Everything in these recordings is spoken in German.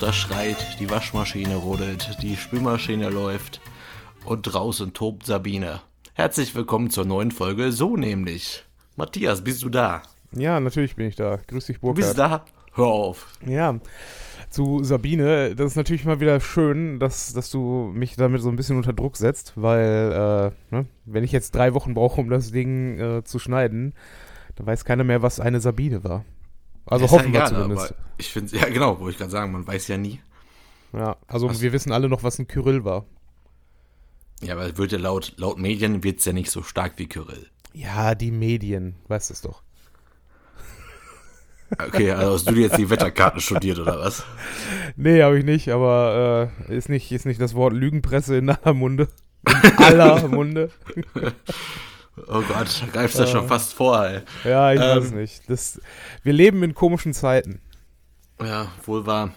Tochter schreit, die Waschmaschine rodelt, die Spülmaschine läuft und draußen tobt Sabine. Herzlich willkommen zur neuen Folge So nämlich. Matthias, bist du da? Ja, natürlich bin ich da. Grüß dich, Burkhard. Du bist da? Hör auf. Ja, zu Sabine, das ist natürlich mal wieder schön, dass, dass du mich damit so ein bisschen unter Druck setzt, weil, äh, ne, wenn ich jetzt drei Wochen brauche, um das Ding äh, zu schneiden, dann weiß keiner mehr, was eine Sabine war. Also Ist hoffen ja wir egal, zumindest. aber Ich finde, ja genau, wollte ich gerade sagen, man weiß ja nie. Ja, also Was- wir wissen alle noch, was ein Kyrill war. Ja, aber wird ja laut, laut Medien wird's ja nicht so stark wie Kyrill. Ja, die Medien, weißt es doch. Okay, also hast du dir jetzt die Wetterkarten studiert oder was? Nee, habe ich nicht, aber äh, ist, nicht, ist nicht das Wort Lügenpresse in aller Munde? In aller Munde? Oh Gott, da greifst du ja schon fast vor, ey. Ja, ich Ähm. weiß nicht. Das, wir leben in komischen Zeiten. Ja, wohl wahr.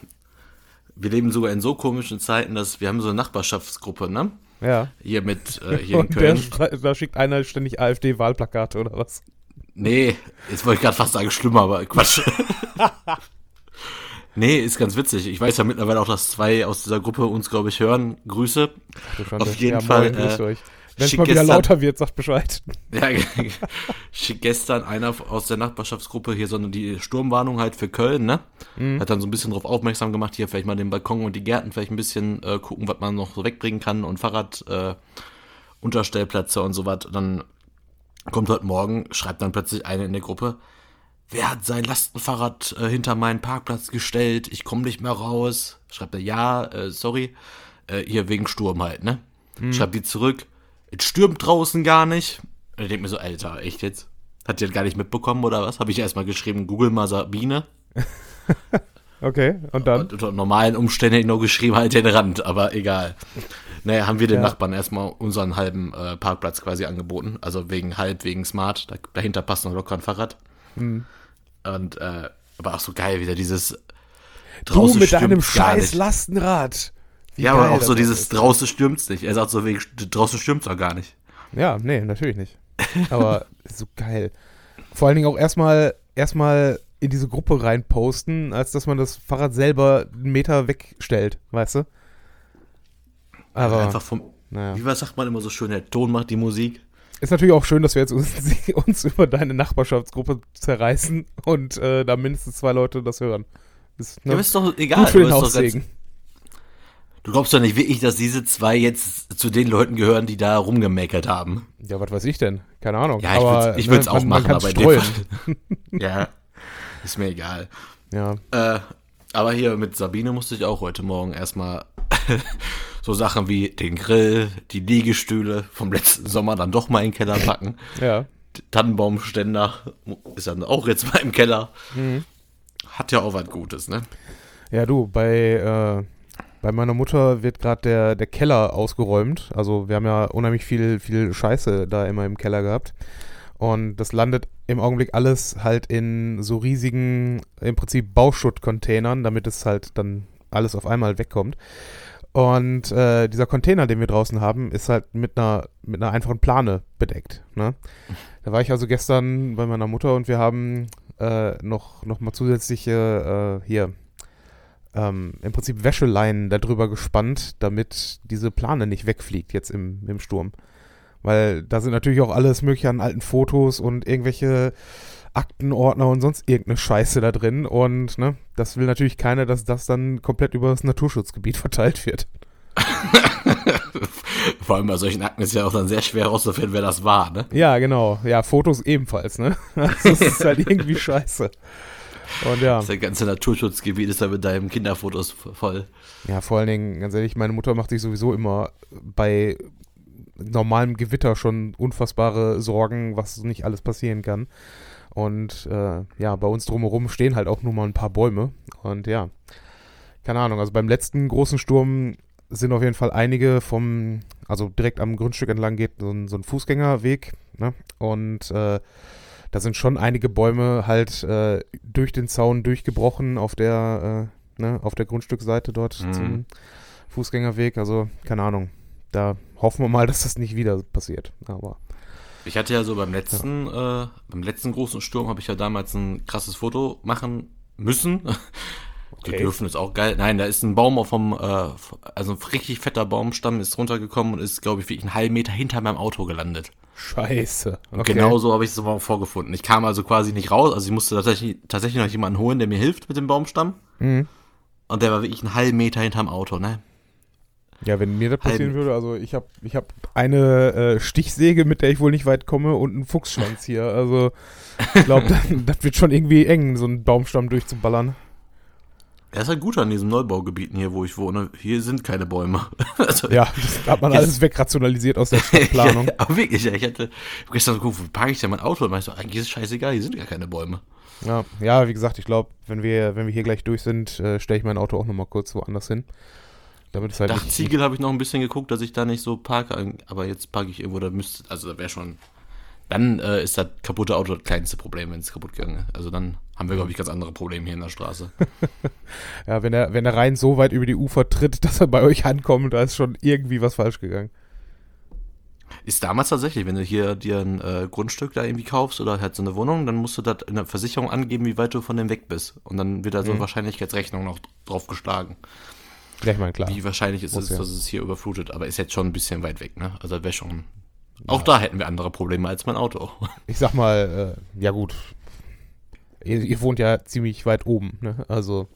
Wir leben sogar in so komischen Zeiten, dass wir haben so eine Nachbarschaftsgruppe, ne? Ja. Hier mit, äh, hier in Und der, Köln. stre- da schickt einer ständig AfD-Wahlplakate oder was? Nee, jetzt wollte ich gerade fast sagen, schlimmer, aber Quatsch. nee, ist ganz witzig. Ich weiß ja mittlerweile auch, dass zwei aus dieser Gruppe uns, glaube ich, hören. Grüße. Auf jeden ja, Fall, Moin, äh, euch. Wenn es mal wieder gestern- lauter wird, sagt Bescheid. Ja, schick gestern einer aus der Nachbarschaftsgruppe hier so eine die Sturmwarnung halt für Köln, ne? Hat dann so ein bisschen darauf aufmerksam gemacht, hier vielleicht mal den Balkon und die Gärten vielleicht ein bisschen äh, gucken, was man noch so wegbringen kann und Fahrrad, äh, Unterstellplätze und so was. Dann kommt heute Morgen, schreibt dann plötzlich eine in der Gruppe, wer hat sein Lastenfahrrad äh, hinter meinen Parkplatz gestellt? Ich komme nicht mehr raus. Schreibt er, ja, äh, sorry. Äh, hier wegen Sturm halt, ne? Schreibt die zurück, es stürmt draußen gar nicht. Und ich denke mir so, Alter, echt jetzt? Hat die das gar nicht mitbekommen oder was? Habe ich erstmal geschrieben, Google mal Sabine. Okay, und dann? Unter normalen Umständen hätte ich noch geschrieben, halt den Rand, aber egal. Naja, haben wir den Ja. Nachbarn erstmal unseren halben äh, Parkplatz quasi angeboten. Also wegen halb, wegen Smart. Da, dahinter passt noch locker ein Fahrrad. Hm. Und, äh, aber auch so geil, wieder dieses Du mit deinem scheiß. Lastenrad. Wie Ja, aber auch so dieses ist. draußen stürmt's nicht. Er sagt so wegen, draußen stürmt's doch gar nicht. Ja, nee, natürlich nicht. Aber so geil. Vor allen Dingen auch erstmal erstmal in diese Gruppe reinposten, als dass man das Fahrrad selber einen Meter wegstellt, weißt du? Aber, Einfach vom, naja. wie was sagt man immer so schön, der Ton macht die Musik. Ist natürlich auch schön, dass wir jetzt uns, uns über deine Nachbarschaftsgruppe zerreißen und äh, da mindestens zwei Leute das hören. Ist, Ja, ne? aber ist doch egal. Gut für den Haussegen. Du glaubst doch nicht wirklich, dass diese zwei jetzt zu den Leuten gehören, die da rumgemeckert haben. Ja, was weiß ich denn? Keine Ahnung. Ja, ich aber, würd's- ich würd's ne, auch man, machen, man aber in dem streuen. Fall- Ja, ist mir egal. Ja, Äh, aber hier mit Sabine musste ich auch heute Morgen erstmal so Sachen wie den Grill, die Liegestühle vom letzten Sommer dann doch mal in den Keller packen. ja. Tannenbaumständer ist dann auch jetzt mal im Keller. Mhm. Hat ja auch was Gutes, ne? Ja, du, bei, äh, bei meiner Mutter wird gerade der, der Keller ausgeräumt. Also wir haben ja unheimlich viel, viel Scheiße da immer im Keller gehabt. Und das landet im Augenblick alles halt in so riesigen, im Prinzip Bauschuttcontainern, damit es halt dann alles auf einmal wegkommt. Und äh, dieser Container, den wir draußen haben, ist halt mit einer, mit einer einfachen Plane bedeckt. Ne? Da war ich also gestern bei meiner Mutter und wir haben äh, noch, noch mal zusätzliche äh, hier ähm, im Prinzip Wäscheleinen darüber gespannt, damit diese Plane nicht wegfliegt jetzt im, im Sturm. Weil da sind natürlich auch alles mögliche an alten Fotos und irgendwelche Aktenordner und sonst irgendeine Scheiße da drin. Und ne, das will natürlich keiner, dass das dann komplett über das Naturschutzgebiet verteilt wird. Vor allem bei solchen Akten ist ja auch dann sehr schwer herauszufinden, wer das war, ne? Ja, genau. Ja, Fotos ebenfalls, ne? Das ist halt irgendwie scheiße. Und ja. Das ganze Naturschutzgebiet ist ja mit deinen Kinderfotos voll. Ja, vor allen Dingen, ganz ehrlich, meine Mutter macht sich sowieso immer bei normalem Gewitter schon unfassbare Sorgen, was nicht alles passieren kann. Und äh, ja, bei uns drumherum stehen halt auch nur mal ein paar Bäume. Und ja, keine Ahnung, also beim letzten großen Sturm sind auf jeden Fall einige vom, also direkt am Grundstück entlang geht so ein, so ein Fußgängerweg. Ne? Und äh, da sind schon einige Bäume halt äh, durch den Zaun durchgebrochen auf der, äh, ne, auf der Grundstückseite dort Mhm. zum Fußgängerweg. Also, keine Ahnung. Da hoffen wir mal, dass das nicht wieder passiert. Aber Ich hatte ja so beim letzten, äh, beim letzten großen Sturm habe ich ja damals ein krasses Foto machen müssen. Die dürfen ist auch geil. Nein, da ist ein Baum auf vom, äh, also ein richtig fetter Baumstamm ist runtergekommen und ist, glaube ich, wirklich einen halben Meter hinter meinem Auto gelandet. Scheiße. Und genau so habe ich es aber vorgefunden. Ich kam also quasi nicht raus, also ich musste tatsächlich, tatsächlich noch jemanden holen, der mir hilft mit dem Baumstamm. Mhm. Und der war wirklich einen halben Meter hinterm Auto, ne? Ja, wenn mir das passieren Halb- würde, also ich habe ich hab eine äh, Stichsäge, mit der ich wohl nicht weit komme und einen Fuchsschwanz hier. Also ich glaube, das wird schon irgendwie eng, so einen Baumstamm durchzuballern. Er ist halt gut an diesen Neubaugebieten hier, wo ich wohne. Hier sind keine Bäume. also, Ja, das hat man Jetzt- alles wegrationalisiert aus der Stadtplanung. ja, aber wirklich, ja, ich hatte gestern so geguckt, wo parke ich denn mein Auto? Und meinte so, eigentlich ist es scheißegal, hier sind gar keine Bäume. Ja, ja, wie gesagt, ich glaube, wenn wir, wenn wir hier gleich durch sind, äh, stelle ich mein Auto auch nochmal kurz woanders hin. Damit es halt Dachziegel habe ich noch ein bisschen geguckt, dass ich da nicht so parke, aber jetzt parke ich irgendwo, da müsste, also da wäre schon, dann äh, ist das kaputte Auto das kleinste Problem, wenn es kaputt gegangen ist. Also dann haben wir, glaube ich, ganz andere Probleme hier in der Straße. Ja, wenn der, wenn der Rhein so weit über die Ufer tritt, dass er bei euch ankommt, da ist schon irgendwie was falsch gegangen. Ist damals tatsächlich, wenn du hier dir ein äh, Grundstück da irgendwie kaufst oder halt so eine Wohnung, dann musst du das in der Versicherung angeben, wie weit du von dem weg bist. Und dann wird da so eine Mhm. Wahrscheinlichkeitsrechnung noch drauf geschlagen. Ja, ich meine, klar. Wie wahrscheinlich ist Muss es, ja. dass es hier überflutet, aber ist jetzt schon ein bisschen weit weg, ne? Also wäre schon. Auch da hätten wir andere Probleme als mein Auto. Ich sag mal, äh, ja gut. Ihr, ihr wohnt ja ziemlich weit oben, ne? Also,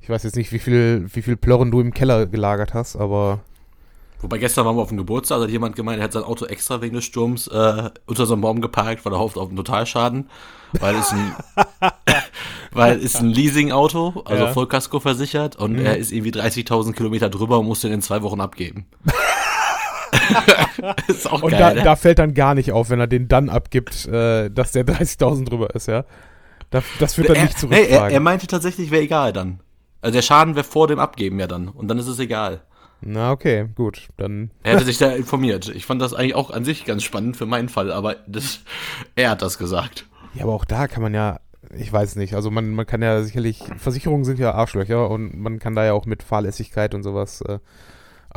ich weiß jetzt nicht, wie viel, wie viel Plörren du im Keller gelagert hast, aber Wobei gestern waren wir auf dem Geburtstag, da hat jemand gemeint, er hat sein Auto extra wegen des Sturms äh, unter so einem Baum geparkt, weil er hofft auf einen Totalschaden, weil es ein, weil es ein Leasing-Auto, also Ja. Vollkasko versichert und Mhm. er ist irgendwie 30.000 Kilometer drüber und muss den in zwei Wochen abgeben. ist auch Und geil. da, ne? da fällt dann gar nicht auf, wenn er den dann abgibt, äh, dass der 30.000 drüber ist, ja. Das, das wird dann er, nicht hey, er, er meinte tatsächlich, wäre egal dann. Also der Schaden wäre vor dem Abgeben ja dann und dann ist es egal. Na, okay, gut. Dann, Er hätte sich da informiert. Ich fand das eigentlich auch an sich ganz spannend für meinen Fall, aber das, er hat das gesagt. ja, aber auch da kann man ja, ich weiß nicht, also man, man kann ja sicherlich, Versicherungen sind ja Arschlöcher und man kann da ja auch mit Fahrlässigkeit und sowas äh,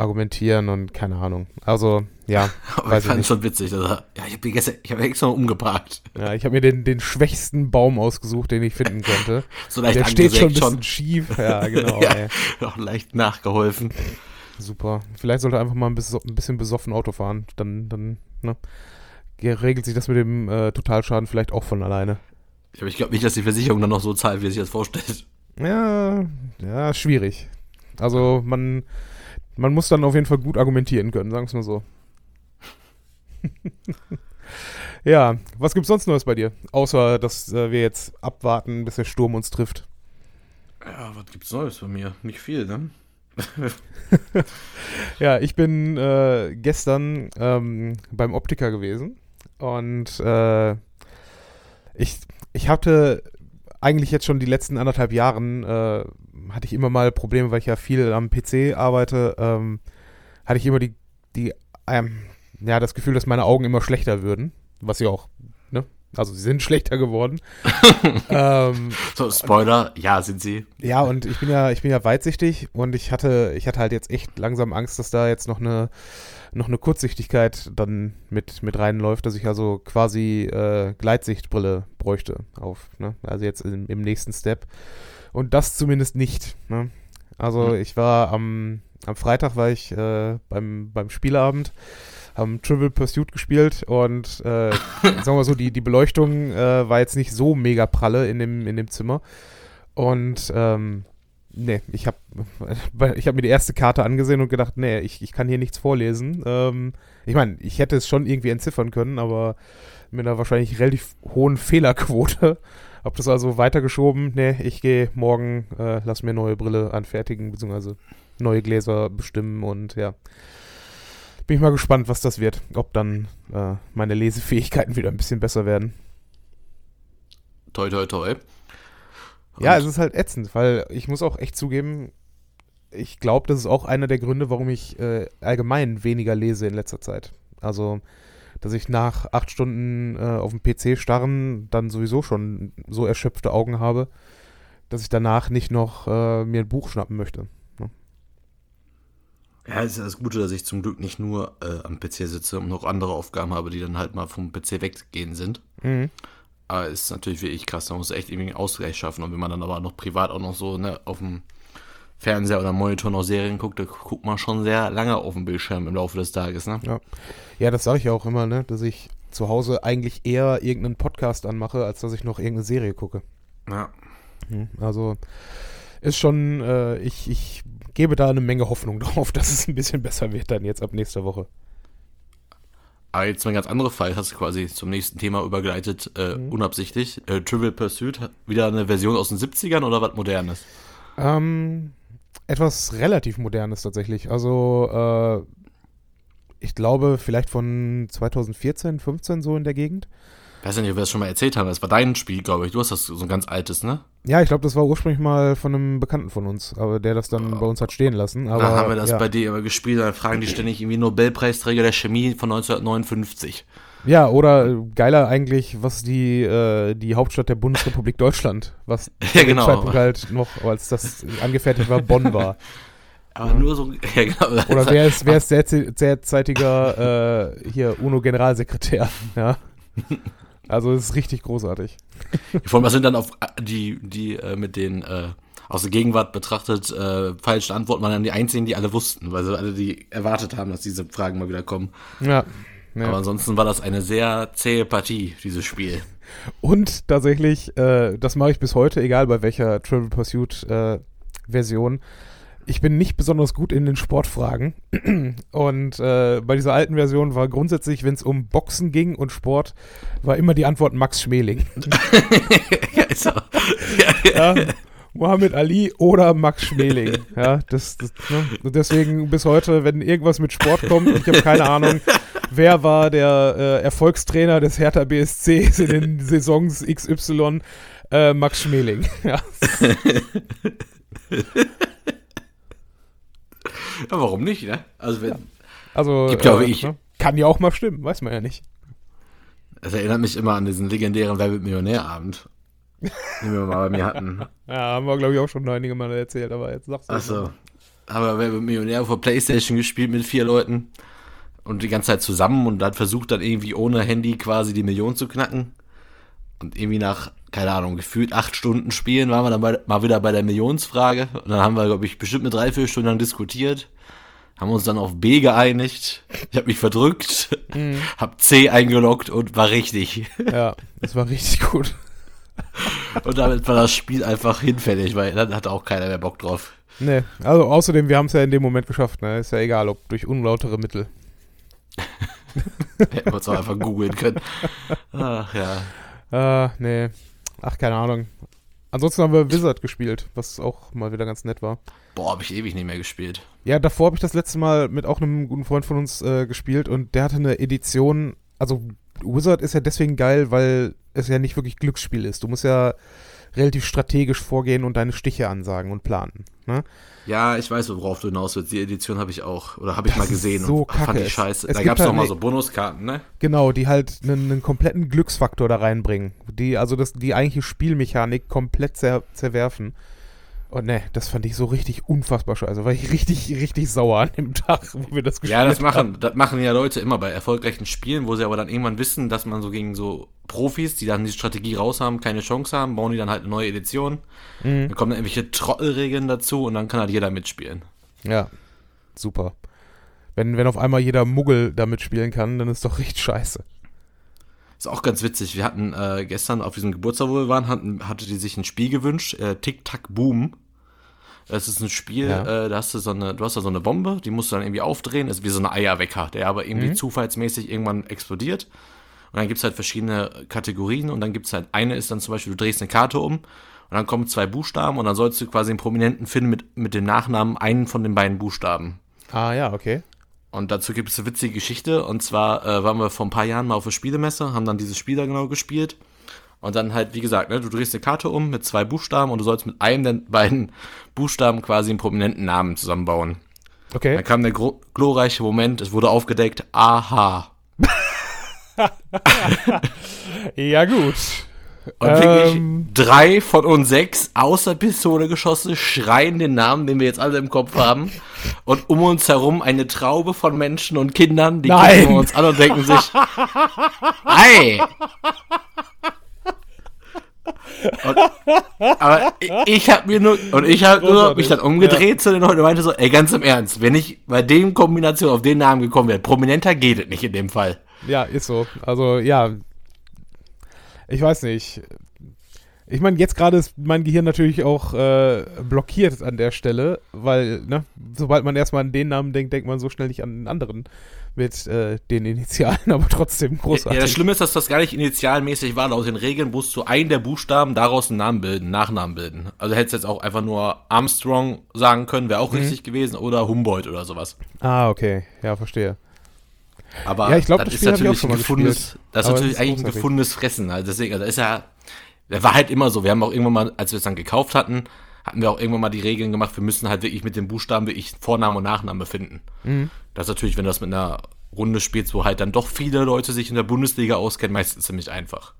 argumentieren und keine Ahnung. Also, ja, Aber ich fand es schon witzig. Er, ja, ich habe gestern, ich habe extra umgeparkt. ja ich habe mir den, den schwächsten Baum ausgesucht, den ich finden konnte. So leicht Der steht schon ein bisschen schief. Ja, genau. Ja. Auch leicht nachgeholfen. Super. Vielleicht sollte er einfach mal ein bisschen, ein bisschen besoffen Auto fahren. Dann, dann, ne? Regelt sich das mit dem äh, Totalschaden vielleicht auch von alleine. Aber ich glaube nicht, dass die Versicherung dann noch so zahlt, wie er sich das vorstellt. Ja, ja, schwierig. Also man, man muss dann auf jeden Fall gut argumentieren können, sagen wir es mal so. ja, was gibt's sonst Neues bei dir? Außer, dass äh, wir jetzt abwarten, bis der Sturm uns trifft. Ja, was gibt's Neues bei mir? Nicht viel, ne? Ja, ich bin äh, gestern ähm, beim Optiker gewesen und äh, ich, ich hatte eigentlich jetzt schon die letzten anderthalb Jahren, äh, hatte ich immer mal Probleme, weil ich ja viel am PC arbeite, ähm, hatte ich immer die, die ähm, ja, das Gefühl, dass meine Augen immer schlechter würden, was sie auch, ne? Also sie sind schlechter geworden. ähm, So, Spoiler, ja, sind sie. ja, und ich bin ja, ich bin ja weitsichtig und ich hatte, ich hatte halt jetzt echt langsam Angst, dass da jetzt noch eine, noch eine Kurzsichtigkeit dann mit, mit reinläuft, dass ich also quasi äh, Gleitsichtbrille bräuchte auf, ne? Also jetzt im, im nächsten Step. Und das zumindest nicht, ne? Also Mhm. ich war am, am Freitag war ich äh, beim, beim Spieleabend, haben Trivial Pursuit gespielt und äh, sagen wir so, die, die Beleuchtung äh, war jetzt nicht so mega pralle in dem, in dem Zimmer. Und ähm, nee, ich habe ich hab mir die erste Karte angesehen und gedacht, nee, ich, ich kann hier nichts vorlesen. Ähm, ich meine, ich hätte es schon irgendwie entziffern können, aber mit einer wahrscheinlich relativ hohen Fehlerquote. Hab das also weitergeschoben. Nee, ich gehe morgen, äh, lass mir neue Brille anfertigen, beziehungsweise neue Gläser bestimmen und ja. Bin ich mal gespannt, was das wird. Ob dann äh, meine Lesefähigkeiten wieder ein bisschen besser werden. Toi, toi, toi. Ja, es ist halt ätzend, weil ich muss auch echt zugeben, ich glaube, das ist auch einer der Gründe, warum ich äh, allgemein weniger lese in letzter Zeit. Also, dass ich nach acht Stunden äh, auf dem PC starren dann sowieso schon so erschöpfte Augen habe, dass ich danach nicht noch äh, mir ein Buch schnappen möchte. Ja, es ist das Gute, dass ich zum Glück nicht nur äh, am PC sitze und noch andere Aufgaben habe, die dann halt mal vom PC weggehen sind. Mhm. Aber ist natürlich wirklich krass. Da muss echt irgendwie einen Ausgleich schaffen. Und wenn man dann aber noch privat auch noch so ne, auf dem Fernseher oder Monitor noch Serien guckt, da guckt man schon sehr lange auf dem Bildschirm im Laufe des Tages. Ne? Ja, ja das sage ich ja auch immer, ne? dass ich zu Hause eigentlich eher irgendeinen Podcast anmache, als dass ich noch irgendeine Serie gucke. Ja. Hm, Also ist schon, äh, ich, ich gebe da eine Menge Hoffnung drauf, dass es ein bisschen besser wird dann jetzt ab nächster Woche. Aber jetzt mal ein ganz anderer Fall, hast du quasi zum nächsten Thema übergeleitet, äh, unabsichtlich. Äh, Trivial Pursuit, wieder eine Version aus den 70ern oder was Modernes? Ähm, etwas relativ Modernes tatsächlich. Also, äh, ich glaube, vielleicht von 2014, 15 so in der Gegend. Weiß ja nicht, ob wir das schon mal erzählt haben. Das war dein Spiel, glaube ich. Du hast das so ein ganz altes, ne? Ja, ich glaube, das war ursprünglich mal von einem Bekannten von uns, aber der das dann bei uns hat stehen lassen. Aber, da haben wir das ja. bei dir immer gespielt. Dann fragen die ständig irgendwie Nobelpreisträger der Chemie von 1959. Ja, oder äh, geiler eigentlich, was die, äh, die Hauptstadt der Bundesrepublik Deutschland, was Ja, genau. Zeitpunkt halt noch, als das angefertigt war, Bonn war. Aber nur so. Ja, genau. Oder wer ist, wer ist der derzeitiger äh, hier UNO-Generalsekretär? Ja. Also es ist richtig großartig. Vor allem, was sind dann auf die, die äh, mit den äh, aus der Gegenwart betrachtet äh, falschen Antworten waren dann die einzigen, die alle wussten, weil sie alle die erwartet haben, dass diese Fragen mal wieder kommen. Ja. ja. Aber ansonsten war das eine sehr zähe Partie, dieses Spiel. Und tatsächlich, äh, das mache ich bis heute, egal bei welcher Trivial Pursuit äh, Version. Ich bin nicht besonders gut in den Sportfragen. Und äh, bei dieser alten Version war grundsätzlich, wenn es um Boxen ging und Sport, war immer die Antwort Max Schmeling. ja, ist so. ja, ja, Muhammad Ali oder Max Schmeling. Ja, das, das ne? Deswegen bis heute, wenn irgendwas mit Sport kommt, ich habe keine Ahnung, wer war der äh, Erfolgstrainer des Hertha BSCs in den Saisons XY, äh, Max Schmeling. Ja. Ja, warum nicht, ne? Also wenn, Also Gibt ja auch äh, wirklich- ne? kann ja auch mal stimmen, weiß man ja nicht. das erinnert mich immer an diesen legendären Wer wird Millionärabend, den wir mal bei mir hatten. Ja, haben wir glaube ich auch schon einige Mal erzählt, aber jetzt sagst du. es Achso. mal. Aber Wer wird Millionär vor Playstation gespielt mit vier Leuten und die ganze Zeit zusammen und hat versucht dann irgendwie ohne Handy quasi die Million zu knacken. Und irgendwie nach, keine Ahnung, gefühlt acht Stunden Spielen waren wir dann bei, mal wieder bei der Millionsfrage. Und dann haben wir, glaube ich, bestimmt eine Dreiviertelstunde lang diskutiert. Haben uns dann auf B geeinigt. Ich habe mich verdrückt, hab C eingeloggt und war richtig. Ja, das war richtig gut. Und damit war das Spiel einfach hinfällig, weil dann hatte auch keiner mehr Bock drauf. Nee, also außerdem, wir haben es ja in dem Moment geschafft, ne? Ist ja egal, ob durch unlautere Mittel. Hätten wir uns auch einfach googeln können. Ach ja. Äh, nee. Ach, keine Ahnung. Ansonsten haben wir Wizard gespielt, was auch mal wieder ganz nett war. Boah, hab ich ewig nicht mehr gespielt. Ja, davor habe ich das letzte Mal mit auch einem guten Freund von uns äh, gespielt und der hatte eine Edition. Also Wizard ist ja deswegen geil, weil es ja nicht wirklich Glücksspiel ist. Du musst ja relativ strategisch vorgehen und deine Stiche ansagen und planen. Ne? Ja, ich weiß, worauf du hinaus willst. Die Edition habe ich auch, oder habe ich Das mal gesehen so und fand kacke. die Es- scheiße. es da gab es halt noch mal eine- so Bonuskarten, ne? Genau, die halt einen, einen kompletten Glücksfaktor da reinbringen. Die, also das, die eigentliche Spielmechanik komplett zer, zerwerfen. Und ne, das fand ich so richtig unfassbar scheiße. War ich richtig, richtig sauer an dem Tag, wo wir das gespielt Ja, das haben. machen, das machen ja Leute immer bei erfolgreichen Spielen, wo sie aber dann irgendwann wissen, dass man so gegen so Profis, die dann die Strategie raus haben, keine Chance haben, bauen die dann halt eine neue Edition. Mhm. Dann kommen dann irgendwelche Trottelregeln dazu und dann kann halt jeder mitspielen. Ja, super. Wenn, wenn auf einmal jeder Muggel damit spielen kann, dann ist doch richtig scheiße. Ist auch ganz witzig. Wir hatten äh, gestern auf diesem Geburtstag, wo wir waren, hatten, hatte die sich ein Spiel gewünscht, äh, Tic Tac Boom. Das ist ein Spiel, Ja. äh, da hast du so eine, du hast da so eine Bombe, die musst du dann irgendwie aufdrehen, ist wie so ein Eierwecker, der aber irgendwie Mhm. zufallsmäßig irgendwann explodiert. Und dann gibt's halt verschiedene Kategorien und dann gibt's halt, eine ist dann zum Beispiel, du drehst eine Karte um und dann kommen zwei Buchstaben und dann sollst du quasi einen Prominenten finden mit, mit dem Nachnamen einen von den beiden Buchstaben. Ah ja, okay. Und dazu gibt es eine witzige Geschichte. Und zwar äh, waren wir vor ein paar Jahren mal auf der Spielemesse, haben dann dieses Spiel da genau gespielt. Und dann halt, wie gesagt, ne, du drehst eine Karte um mit zwei Buchstaben und du sollst mit einem der beiden Buchstaben quasi einen prominenten Namen zusammenbauen. Okay. Dann kam der glorreiche Moment, es wurde aufgedeckt, aha. Ja, gut. Und wirklich Ähm. drei von uns sechs außer Pistole geschossen schreien den Namen, den wir jetzt alle im Kopf haben. Und um uns herum eine Traube von Menschen und Kindern, die Nein. gucken uns an und denken sich, ei, Und, aber ich, ich habe mir nur, und ich habe nur mich dann umgedreht ja. zu den Leuten und meinte so, ey, ganz im Ernst, wenn ich bei dem Kombination auf den Namen gekommen wäre, prominenter geht es nicht in dem Fall. Ja, ist so. Also, ja, ich weiß nicht. Ich meine, jetzt gerade ist mein Gehirn natürlich auch äh, blockiert an der Stelle, weil, ne, sobald man erstmal an den Namen denkt, denkt man so schnell nicht an den anderen mit äh, den Initialen, aber trotzdem großartig. Ja, das Schlimme ist, dass das gar nicht initialmäßig war. Aus den Regeln musst du einen der Buchstaben daraus einen Namen bilden, Nachnamen bilden. Also hättest jetzt auch einfach nur Armstrong sagen können, wäre auch mhm. richtig gewesen, oder Humboldt oder sowas. Ah, okay. Ja, verstehe. Aber ja, ich glaub, das, das ist natürlich ein gefundenes, das ist natürlich eigentlich ein gefundenes Fressen. Also deswegen, also ist ja, der war halt immer so. Wir haben auch irgendwann mal, als wir es dann gekauft hatten, hatten wir auch irgendwann mal die Regeln gemacht, wir müssen halt wirklich mit dem Buchstaben wirklich Vorname und Nachname finden. Mhm. Das ist natürlich, wenn du das mit einer Runde spielst, wo halt dann doch viele Leute sich in der Bundesliga auskennen, meistens ziemlich einfach.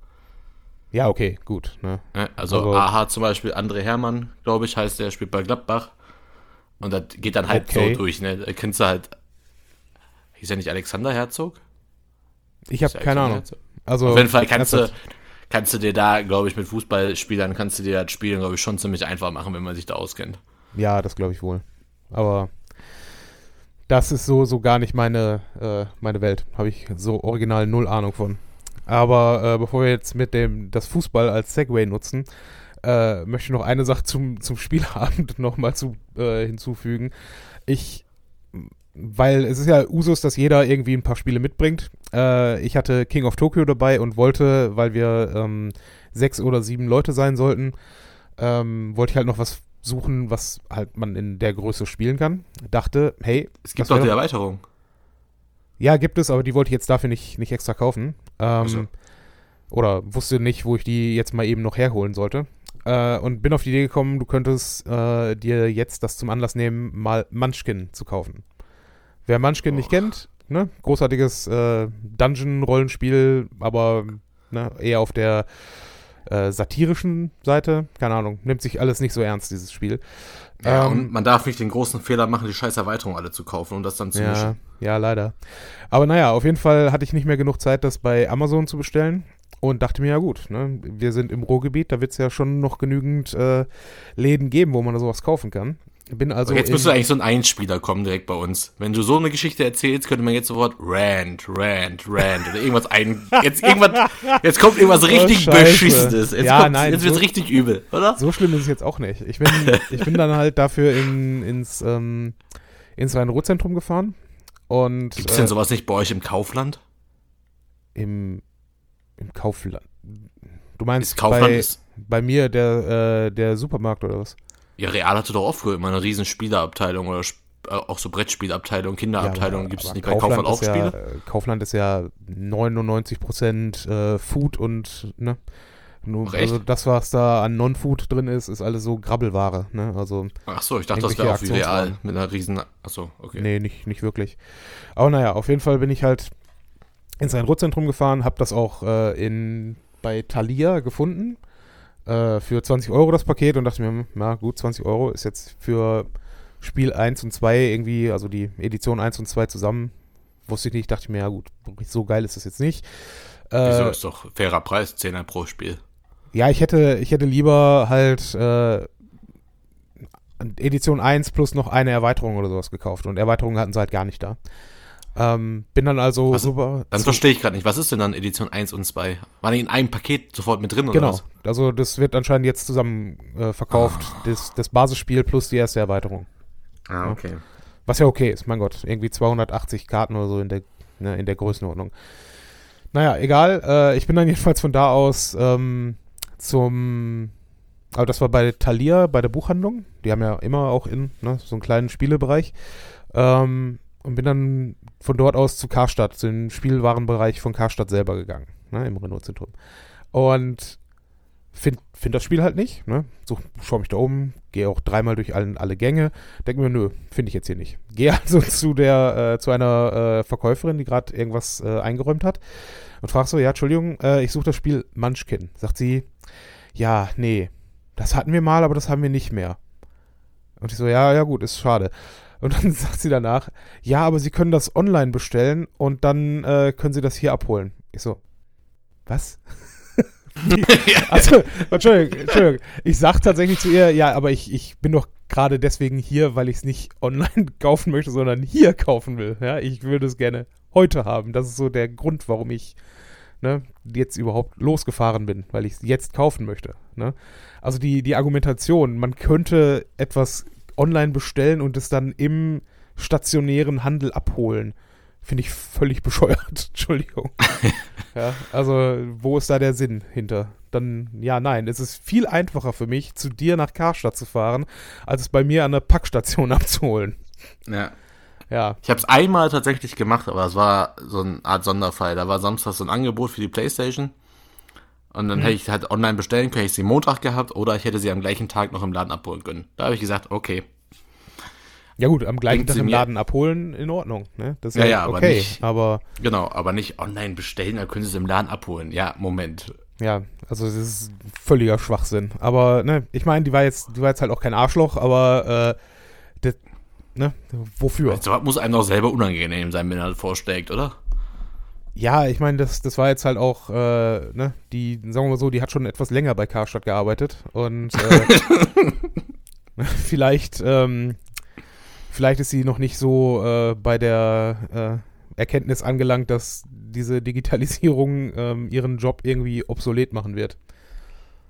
Ja, okay, gut. Ne? Also, also AH zum Beispiel, André Hermann, glaube ich, heißt der, spielt bei Gladbach. Und das geht dann halt okay. so durch, ne? Da kennst du halt. Hieß er nicht Alexander Herzog? Ich habe keine Ahnung. Also, Auf jeden Fall kannst du, kannst du dir da, glaube ich, mit Fußballspielern kannst du dir das Spielen, glaube ich, schon ziemlich einfach machen, wenn man sich da auskennt. Ja, das glaube ich wohl. Aber das ist so, so gar nicht meine, äh, meine Welt. Habe ich so original null Ahnung von. Aber äh, bevor wir jetzt mit dem das Fußball als Segway nutzen, äh, möchte ich noch eine Sache zum, zum Spielabend nochmal zu, äh, hinzufügen. Ich weil es ist ja Usus, dass jeder irgendwie ein paar Spiele mitbringt. Äh, ich hatte King of Tokyo dabei und wollte, weil wir ähm, sechs oder sieben Leute sein sollten, ähm, wollte ich halt noch was suchen, was halt man in der Größe spielen kann. Dachte, hey. Es gibt doch die Erweiterung. Ja, gibt es, aber die wollte ich jetzt dafür nicht, nicht extra kaufen. Ähm, so. Oder wusste nicht, wo ich die jetzt mal eben noch herholen sollte. Äh, und bin auf die Idee gekommen, du könntest äh, dir jetzt das zum Anlass nehmen, mal Munchkin zu kaufen. Wer Munchkin oh. nicht kennt, ne? großartiges äh, Dungeon-Rollenspiel, aber ne, eher auf der äh, satirischen Seite. Keine Ahnung, nimmt sich alles nicht so ernst, dieses Spiel. Ja, ähm, und man darf nicht den großen Fehler machen, die scheiß Erweiterung alle zu kaufen und das dann zu ja, mischen. Ja, leider. Aber naja, auf jeden Fall hatte ich nicht mehr genug Zeit, das bei Amazon zu bestellen und dachte mir, ja gut, ne, wir sind im Ruhrgebiet, da wird es ja schon noch genügend äh, Läden geben, wo man sowas kaufen kann. Bin also jetzt müsste eigentlich so ein Einspieler kommen direkt bei uns. Wenn du so eine Geschichte erzählst, könnte man jetzt sofort Rand, Rand, Rand oder irgendwas ein. Jetzt irgendwas, jetzt kommt irgendwas oh, richtig oh, Beschissenes. Jetzt, ja, nein, jetzt wird's so, richtig übel, oder? So schlimm ist es jetzt auch nicht. Ich bin, ich bin dann halt dafür in, ins, ähm, ins Rhein-Ruhr-Zentrum gefahren. Und, Gibt's denn äh, sowas nicht bei euch im Kaufland? Im, im Kaufland. Du meinst Kaufland bei, ist bei mir der, äh, der Supermarkt oder was? Ja, Real hatte doch auch früher immer eine riesen Spieleabteilung oder äh, auch so Brettspielabteilung, Kinderabteilung. Ja, Gibt es nicht bei Kaufland, auch ja, Spiele? Kaufland ist ja 99% äh, Food und, ne? Nur, also das, was da an Non-Food drin ist, ist alles so Grabbelware, ne? Also Ach so, ich dachte, das wäre auch wie real mit einer riesen. Ach so, okay. Nee, nicht, nicht wirklich. Aber naja, auf jeden Fall bin ich halt ins Rhein-Ruhr-Zentrum gefahren, hab das auch äh, in, bei Thalia gefunden äh, für 20 Euro das Paket und dachte mir, na gut, 20 Euro ist jetzt für Spiel 1 und 2 irgendwie, also die Edition 1 und 2 zusammen, wusste ich nicht, dachte mir, ja gut, so geil ist das jetzt nicht. Äh, Wieso ist doch fairer Preis, 10er pro Spiel. Ja, ich hätte, ich hätte lieber halt äh, Edition 1 plus noch eine Erweiterung oder sowas gekauft und Erweiterungen hatten sie halt gar nicht da. Ähm, bin dann also was, super. Dann verstehe ich gerade nicht. Was ist denn dann Edition 1 und 2? Waren die in einem Paket sofort mit drin genau. oder was? Genau. Also das wird anscheinend jetzt zusammen äh, verkauft. Ah. Das, das Basisspiel plus die erste Erweiterung. Ah, okay. Was ja okay ist, mein Gott. Irgendwie 280 Karten oder so in der, ne, in der Größenordnung. Naja, egal. Äh, ich bin dann jedenfalls von da aus ähm, zum aber das war bei Thalia, bei der Buchhandlung. Die haben ja immer auch in ne, so einen kleinen Spielebereich. Ähm, und bin dann von dort aus zu Karstadt, zu dem Spielwarenbereich von Karstadt selber gegangen, ne, im Renault-Zentrum. Und finde find das Spiel halt nicht. Ne? So, schau mich da um, gehe auch dreimal durch alle, alle Gänge, denke mir, nö, finde ich jetzt hier nicht. Gehe also zu der, äh, zu einer äh, Verkäuferin, die gerade irgendwas äh, eingeräumt hat und frage so, ja, Entschuldigung, äh, ich suche das Spiel Munchkin. Sagt sie, ja, nee, das hatten wir mal, aber das haben wir nicht mehr. Und ich so, ja, ja gut, ist schade. Und dann sagt sie danach, ja, aber Sie können das online bestellen und dann äh, können Sie das hier abholen. Ich so, was? also, Entschuldigung, Entschuldigung. Ich sag tatsächlich zu ihr, ja, aber ich, ich bin doch gerade deswegen hier, weil ich es nicht online kaufen möchte, sondern hier kaufen will. Ja, ich würde es gerne heute haben. Das ist so der Grund, warum ich ne, jetzt überhaupt losgefahren bin, weil ich es jetzt kaufen möchte. Ne? Also die, die Argumentation, man könnte etwas online bestellen und es dann im stationären Handel abholen, finde ich völlig bescheuert. Entschuldigung. ja, also wo ist da der Sinn hinter? Dann, ja, nein, es ist viel einfacher für mich, zu dir nach Karstadt zu fahren, als es bei mir an der Packstation abzuholen. Ja. Ja. Ich habe es einmal tatsächlich gemacht, aber es war so eine Art Sonderfall. Da war Samstag so ein Angebot für die Playstation. Und dann mhm. hätte ich halt online bestellen können, hätte ich sie Montag gehabt oder ich hätte sie am gleichen Tag noch im Laden abholen können. Da habe ich gesagt, okay. Ja gut, am gleichen Tag im Laden abholen, in Ordnung. Ne? Das ja, ja, okay, aber nicht, aber genau, aber nicht online bestellen, dann können sie es im Laden abholen. Ja, Moment. Ja, also das ist völliger Schwachsinn. Aber ne, ich meine, die war jetzt, die war jetzt halt auch kein Arschloch, aber äh, das, Ne? Wofür? Also, muss einem doch selber unangenehm sein, wenn er das vorschlägt, oder? Ja, ich meine, das, das war jetzt halt auch, äh, ne, die, sagen wir mal so, die hat schon etwas länger bei Karstadt gearbeitet und äh, vielleicht, ähm, vielleicht ist sie noch nicht so äh, bei der äh, Erkenntnis angelangt, dass diese Digitalisierung ähm, ihren Job irgendwie obsolet machen wird.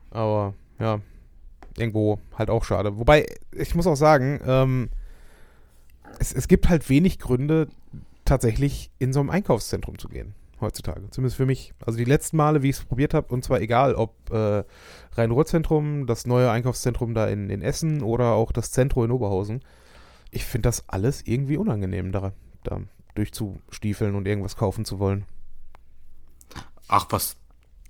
Aber ja, irgendwo halt auch schade. Wobei, ich muss auch sagen, ähm, es, es gibt halt wenig Gründe, tatsächlich in so einem Einkaufszentrum zu gehen heutzutage. Zumindest für mich. Also die letzten Male, wie ich es probiert habe, und zwar egal, ob äh, Rhein-Ruhr-Zentrum, das neue Einkaufszentrum da in, in Essen oder auch das Zentrum in Oberhausen, ich finde das alles irgendwie unangenehm, da, da durchzustiefeln und irgendwas kaufen zu wollen. Ach, was.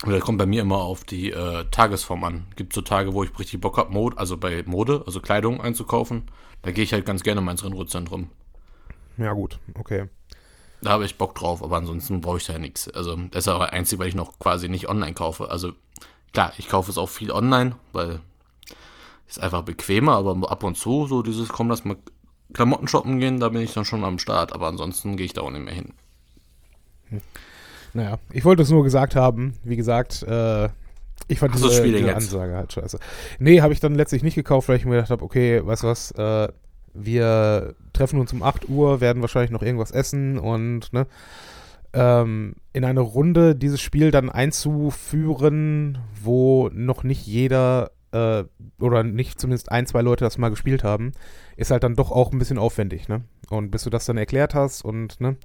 Das kommt bei mir immer auf die äh, Tagesform an. Gibt so Tage, wo ich richtig Bock habe, Mode, also bei Mode, also Kleidung einzukaufen. Da gehe ich halt ganz gerne mal ins Rennradzentrum. Ja, gut, okay. Da habe ich Bock drauf, aber ansonsten brauche ich da ja nichts. Also, das ist auch einzig, weil ich noch quasi nicht online kaufe. Also, klar, ich kaufe es auch viel online, weil es einfach bequemer, aber ab und zu, so dieses, komm, lass mal Klamotten shoppen gehen, da bin ich dann schon am Start. Aber ansonsten gehe ich da auch nicht mehr hin. Hm. Naja, ich wollte es nur gesagt haben. Wie gesagt, äh, ich fand Hast diese, diese Ansage halt scheiße. Nee, habe ich dann letztlich nicht gekauft, weil ich mir gedacht habe, okay, weißt du was, äh, wir treffen uns um 8 Uhr, werden wahrscheinlich noch irgendwas essen und ne, ähm, in eine Runde dieses Spiel dann einzuführen, wo noch nicht jeder äh, oder nicht zumindest ein, zwei Leute das mal gespielt haben, ist halt dann doch auch ein bisschen aufwendig, ne? Und bis du das dann erklärt hast und ne,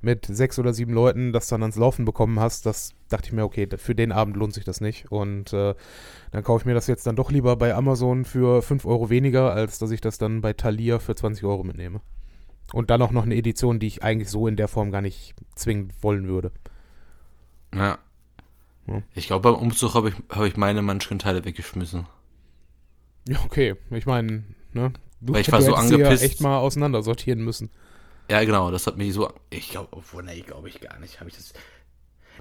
mit sechs oder sieben Leuten das dann ans Laufen bekommen hast, das dachte ich mir, okay, für den Abend lohnt sich das nicht. Und äh, dann kaufe ich mir das jetzt dann doch lieber bei Amazon für 5 Euro weniger, als dass ich das dann bei Thalia für 20 Euro mitnehme. Und dann auch noch eine Edition, die ich eigentlich so in der Form gar nicht zwingend wollen würde. Ja. ja. Ich glaube, beim Umzug habe ich, hab ich meine Munchkin-Teile weggeschmissen. Ja, okay. Ich meine, ne? Du, Weil ich war so angepisst. Ja echt mal auseinandersortieren müssen. Ja, genau, das hat mich so. Ich glaube, obwohl, nee, glaube ich gar nicht. Habe ich das.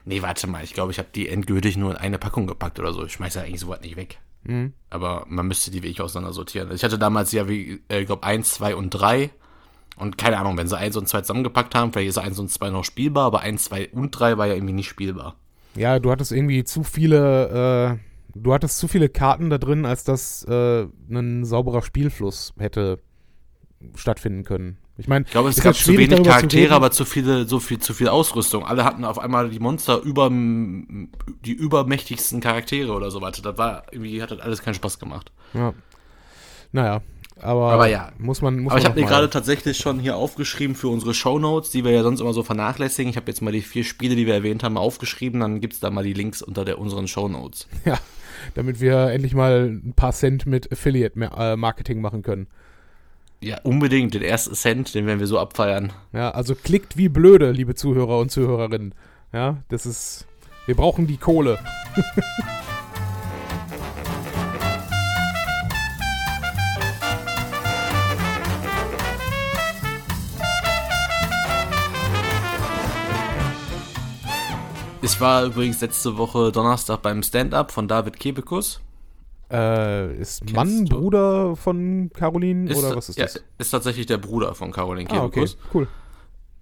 Nee, warte mal, ich glaube, ich habe die endgültig nur in eine Packung gepackt oder so. Ich schmeiße ja eigentlich sowas nicht weg. Mhm. Aber man müsste die wirklich auseinander sortieren. Ich hatte damals ja, wie, äh, ich glaube, 1, 2 und 3. Und keine Ahnung, wenn sie 1 und 2 zusammengepackt haben, vielleicht ist 1 und 2 noch spielbar, aber 1, 2 und 3 war ja irgendwie nicht spielbar. Ja, du hattest irgendwie zu viele, äh, du hattest zu viele Karten da drin, als dass äh, ein sauberer Spielfluss hätte stattfinden können. Ich meine, ich glaube, es gab zu wenig Charaktere, zu aber zu viele, so viel, zu viel Ausrüstung. Alle hatten auf einmal die Monster über die übermächtigsten Charaktere oder so weiter. Das war irgendwie hat das alles keinen Spaß gemacht. Ja. Naja, aber, aber ja. muss man. Muss aber ich habe mir gerade tatsächlich schon hier aufgeschrieben für unsere Shownotes, die wir ja sonst immer so vernachlässigen. Ich habe jetzt mal die vier Spiele, die wir erwähnt haben, aufgeschrieben. Dann gibt es da mal die Links unter der, unseren Shownotes. Ja, damit wir endlich mal ein paar Cent mit Affiliate-Marketing machen können. Ja, unbedingt. Den ersten Cent, den werden wir so abfeiern. Ja, also klickt wie blöde, liebe Zuhörer und Zuhörerinnen. Ja, das ist. Wir brauchen die Kohle. Ich war übrigens letzte Woche Donnerstag beim Stand-up von David Kebekus. Äh, ist Kennst Mann du? Bruder von Caroline ist, oder was ist ja, das? Ist tatsächlich der Bruder von Caroline Kebekus. Ah, okay, cool.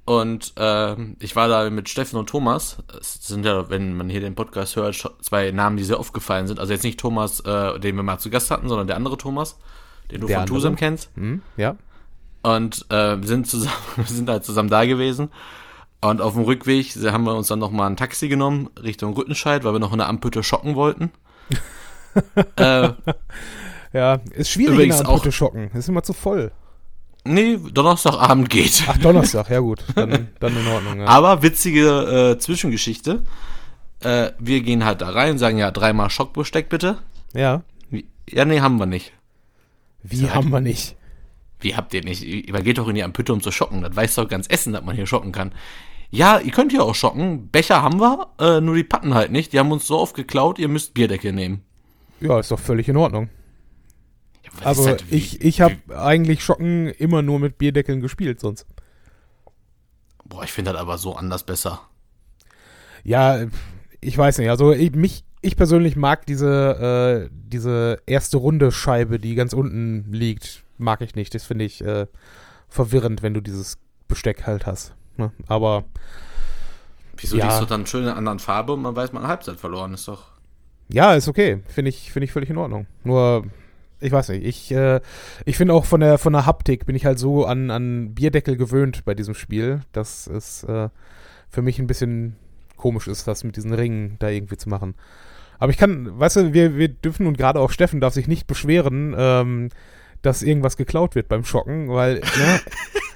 Und äh, ich war da mit Steffen und Thomas. Es sind ja, wenn man hier den Podcast hört, zwei Namen, die sehr oft gefallen sind. Also jetzt nicht Thomas, äh, den wir mal zu Gast hatten, sondern der andere Thomas, den du Der von andere? Tusem kennst. Hm? Ja. Und äh, wir sind zusammen, wir sind halt zusammen da gewesen. Und auf dem Rückweg haben wir uns dann nochmal ein Taxi genommen Richtung Rüttenscheid, weil wir noch in der Ampütte schocken wollten. äh, Ja, ist schwierig Übrigens in der Ampute schocken. Ist immer zu voll. nee, Donnerstagabend geht. Ach, Donnerstag, ja gut. Dann, dann in Ordnung. Ja. Aber witzige äh, Zwischengeschichte. Äh, wir gehen halt da rein, sagen ja dreimal Schockbesteck bitte. ja. Wie- Ja, nee, haben wir nicht. Wie haben wir nicht? Wie habt ihr nicht? Man geht doch in die Ampütte, um zu schocken. Das weiß doch ganz Essen, dass man hier schocken kann. Ja, ihr könnt hier auch schocken. Becher haben wir, äh, nur die Patten halt nicht. Die haben uns so oft geklaut, ihr müsst Bierdeckel nehmen. Ja, ist doch völlig in Ordnung. Ja, ist das? Wie- ich, ich habe eigentlich Schocken immer nur mit Bierdeckeln gespielt sonst. Boah, ich finde das aber so anders besser. Ja, ich weiß nicht. Also ich, mich, ich persönlich mag diese, äh, diese erste Runde Scheibe, die ganz unten liegt, mag ich nicht. Das finde ich äh, verwirrend, wenn du dieses Besteck halt hast. Ne? Aber Wieso Ja. die ist doch dann schön in einer anderen Farbe und man weiß, man hat Halbzeit verloren. Ist doch. ja, ist okay. Finde ich, finde ich völlig in Ordnung. Nur, ich weiß nicht. Ich, äh, ich finde auch von der, von der Haptik bin ich halt so an, an Bierdeckel gewöhnt bei diesem Spiel, dass es äh, für mich ein bisschen komisch ist, das mit diesen Ringen da irgendwie zu machen. Aber ich kann, weißt du, wir, wir dürfen und gerade auch Steffen darf sich nicht beschweren, ähm, dass irgendwas geklaut wird beim Schocken, weil ne,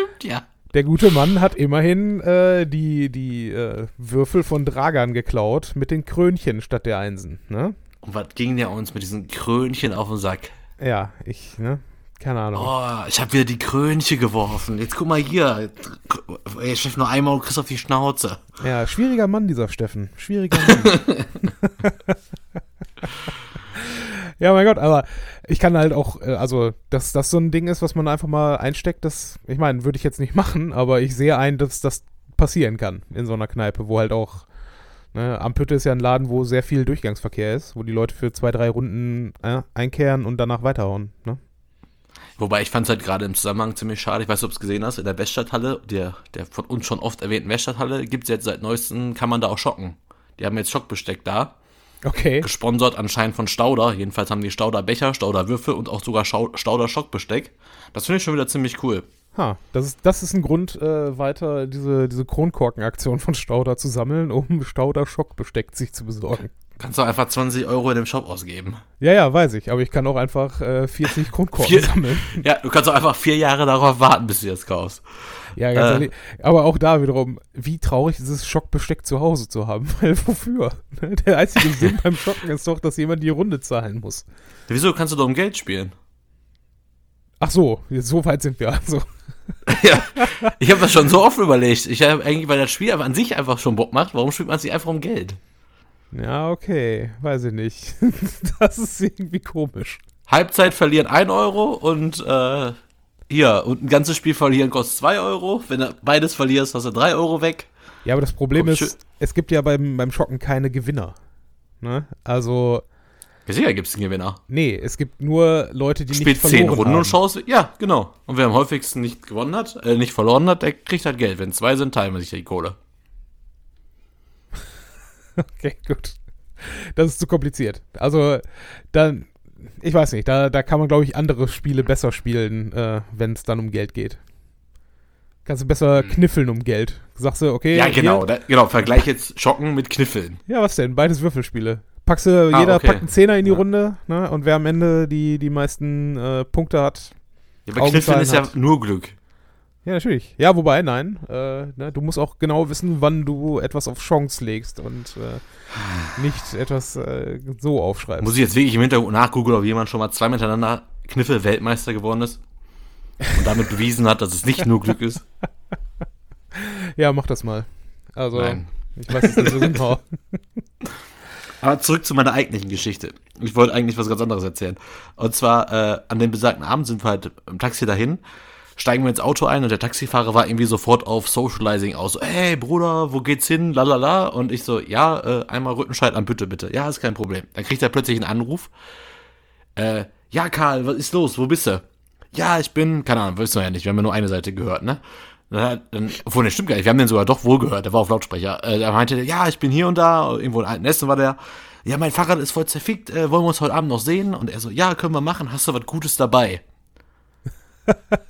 Stimmt, ja. der gute Mann hat immerhin äh, die, die äh, Würfel von Dragan geklaut mit den Krönchen statt der Einsen. Ne? Und was ging der uns mit diesen Krönchen auf den Sack? Ja, ich, ne? Keine Ahnung. Oh, ich habe wieder die Krönchen geworfen. Jetzt guck mal hier. Ey, Chef, nur einmal und kriegst auf die Schnauze. Ja, schwieriger Mann, dieser Steffen. Schwieriger Mann. ja, mein Gott, aber ich kann halt auch, äh, also, dass das so ein Ding ist, was man einfach mal einsteckt, das, ich meine, würde ich jetzt nicht machen, aber ich sehe ein, dass das passieren kann in so einer Kneipe, wo halt auch, ne, Ampütte ist ja ein Laden, wo sehr viel Durchgangsverkehr ist, wo die Leute für zwei, drei Runden äh, einkehren und danach weiterhauen, ne? Wobei ich fand es halt gerade im Zusammenhang ziemlich schade. Ich weiß nicht, ob du es gesehen hast. In der Weststadthalle, der, der von uns schon oft erwähnten Weststadthalle, gibt es jetzt seit neuestem, kann man da auch schocken. Die haben jetzt Schockbesteck da. Okay. Gesponsert anscheinend von Stauder. Jedenfalls haben die Stauder Becher, Stauder Würfel und auch sogar Stauder Schockbesteck. Das finde ich schon wieder ziemlich cool. Ha, das ist, das ist ein Grund, äh, weiter diese, diese Kronkorkenaktion von Stauder zu sammeln, um Stauder Schockbesteck sich zu besorgen. Kannst du einfach 20 Euro in dem Shop ausgeben. Ja, ja, weiß ich, aber ich kann auch einfach äh, 40 Kronkorken Vier- sammeln. Ja, du kannst auch einfach vier Jahre darauf warten, bis du das kaufst. Ja, ganz Äh. ehrlich. Aber auch da wiederum, wie traurig ist es, Schockbesteck zu Hause zu haben? Weil wofür? Ne? Der einzige Sinn beim Schocken ist doch, dass jemand die Runde zahlen muss. Wieso kannst du doch um Geld spielen? Ach so, so weit sind wir also. ja, ich habe das schon so oft überlegt. Ich habe eigentlich, weil das Spiel an sich einfach schon Bock macht, warum spielt man sich einfach um Geld? Ja, okay, weiß ich nicht. Das ist irgendwie komisch. Halbzeit verlieren 1 Euro und äh, hier, und ein ganzes Spiel verlieren kostet 2 Euro. Wenn du beides verlierst, hast du 3 Euro weg. Ja, aber das Problem schön- ist, es gibt ja beim, beim Schocken keine Gewinner. Ne? Also, Ja, sicher gibt es einen Gewinner. nee, es gibt nur Leute, die Spielt nicht 10 verloren Runden haben. und schaust. Ja, genau. Und wer am häufigsten nicht gewonnen hat, äh, nicht verloren hat, der kriegt halt Geld. Wenn zwei sind, teilen wir sich die Kohle. Okay, gut. Das ist zu kompliziert. Also, dann, ich weiß nicht, da, da kann man, glaube ich, andere Spiele besser spielen, äh, wenn es dann um Geld geht. Kannst du besser kniffeln um Geld. Sagst du, okay. Hm. Ja, genau. Da, genau, vergleich jetzt Schocken mit Kniffeln. ja, was denn? Beides Würfelspiele. Packst du, Ah, jeder okay. packt einen Zehner in die Ja. Runde, ne? Und wer am Ende die, die meisten äh, Punkte hat. Ja, bei Kniffeln ist ja hat. nur Glück. Ja, natürlich. Ja, wobei, nein. Äh, ne, du musst auch genau wissen, wann du etwas auf Chance legst und äh, nicht etwas äh, so aufschreibst. Muss ich jetzt wirklich im Hintergrund nachgoogeln, ob jemand schon mal zwei miteinander Kniffel-Weltmeister geworden ist? Und damit bewiesen hat, dass es nicht nur Glück ist? Ja, mach das mal. Also, Nein. ich weiß es nicht so genau. Aber zurück zu meiner eigentlichen Geschichte. Ich wollte eigentlich was ganz anderes erzählen. Und zwar, äh, an dem besagten Abend sind wir halt im Taxi dahin, steigen wir ins Auto ein und der Taxifahrer war irgendwie sofort auf Socializing aus. So, hey Bruder, wo geht's hin? Lalala. Und ich so, ja, äh, einmal Rüttenscheid am Bütte bitte. Ja, ist kein Problem. Dann kriegt er plötzlich einen Anruf. Äh, ja, Karl, was ist los? Wo bist du? ja, ich bin, keine Ahnung, wissen wir ja nicht, wir haben ja nur eine Seite gehört, ne? Dann, obwohl, ne, stimmt gar nicht, wir haben den sogar doch wohl gehört, der war auf Lautsprecher. Äh, da meinte ja, ich bin hier und da, irgendwo in Altenessen war der. Ja, mein Fahrrad ist voll zerfickt, äh, wollen wir uns heute Abend noch sehen? Und er so, ja, können wir machen, hast du was Gutes dabei?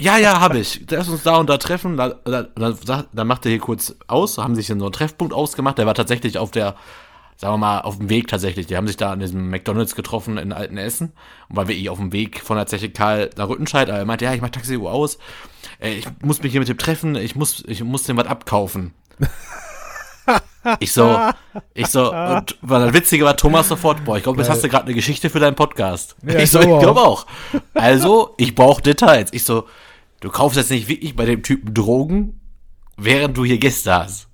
ja, ja, habe ich. Lass uns da und da treffen. Da, da, da, dann macht er hier kurz aus, haben sich in so einen Treffpunkt ausgemacht. Der war tatsächlich auf der, sagen wir mal, auf dem Weg tatsächlich. Die haben sich da an diesem McDonalds getroffen in Altenessen und war wirklich auf dem Weg von der Zeche Karl nach Rüttenscheid. Aber er meinte, ja, ich mach Taxi aus. Äh, ich muss mich hier mit dem treffen. Ich muss, ich muss dem was abkaufen. Ich so, ich so, und weil das Witzige war, Thomas sofort, boah, ich glaube, jetzt hast du gerade eine Geschichte für deinen Podcast. Ja, ich so, ich glaube auch. Also, ich brauche Details. Ich so, du kaufst jetzt nicht wirklich bei dem Typen Drogen, während du hier Gäste hast.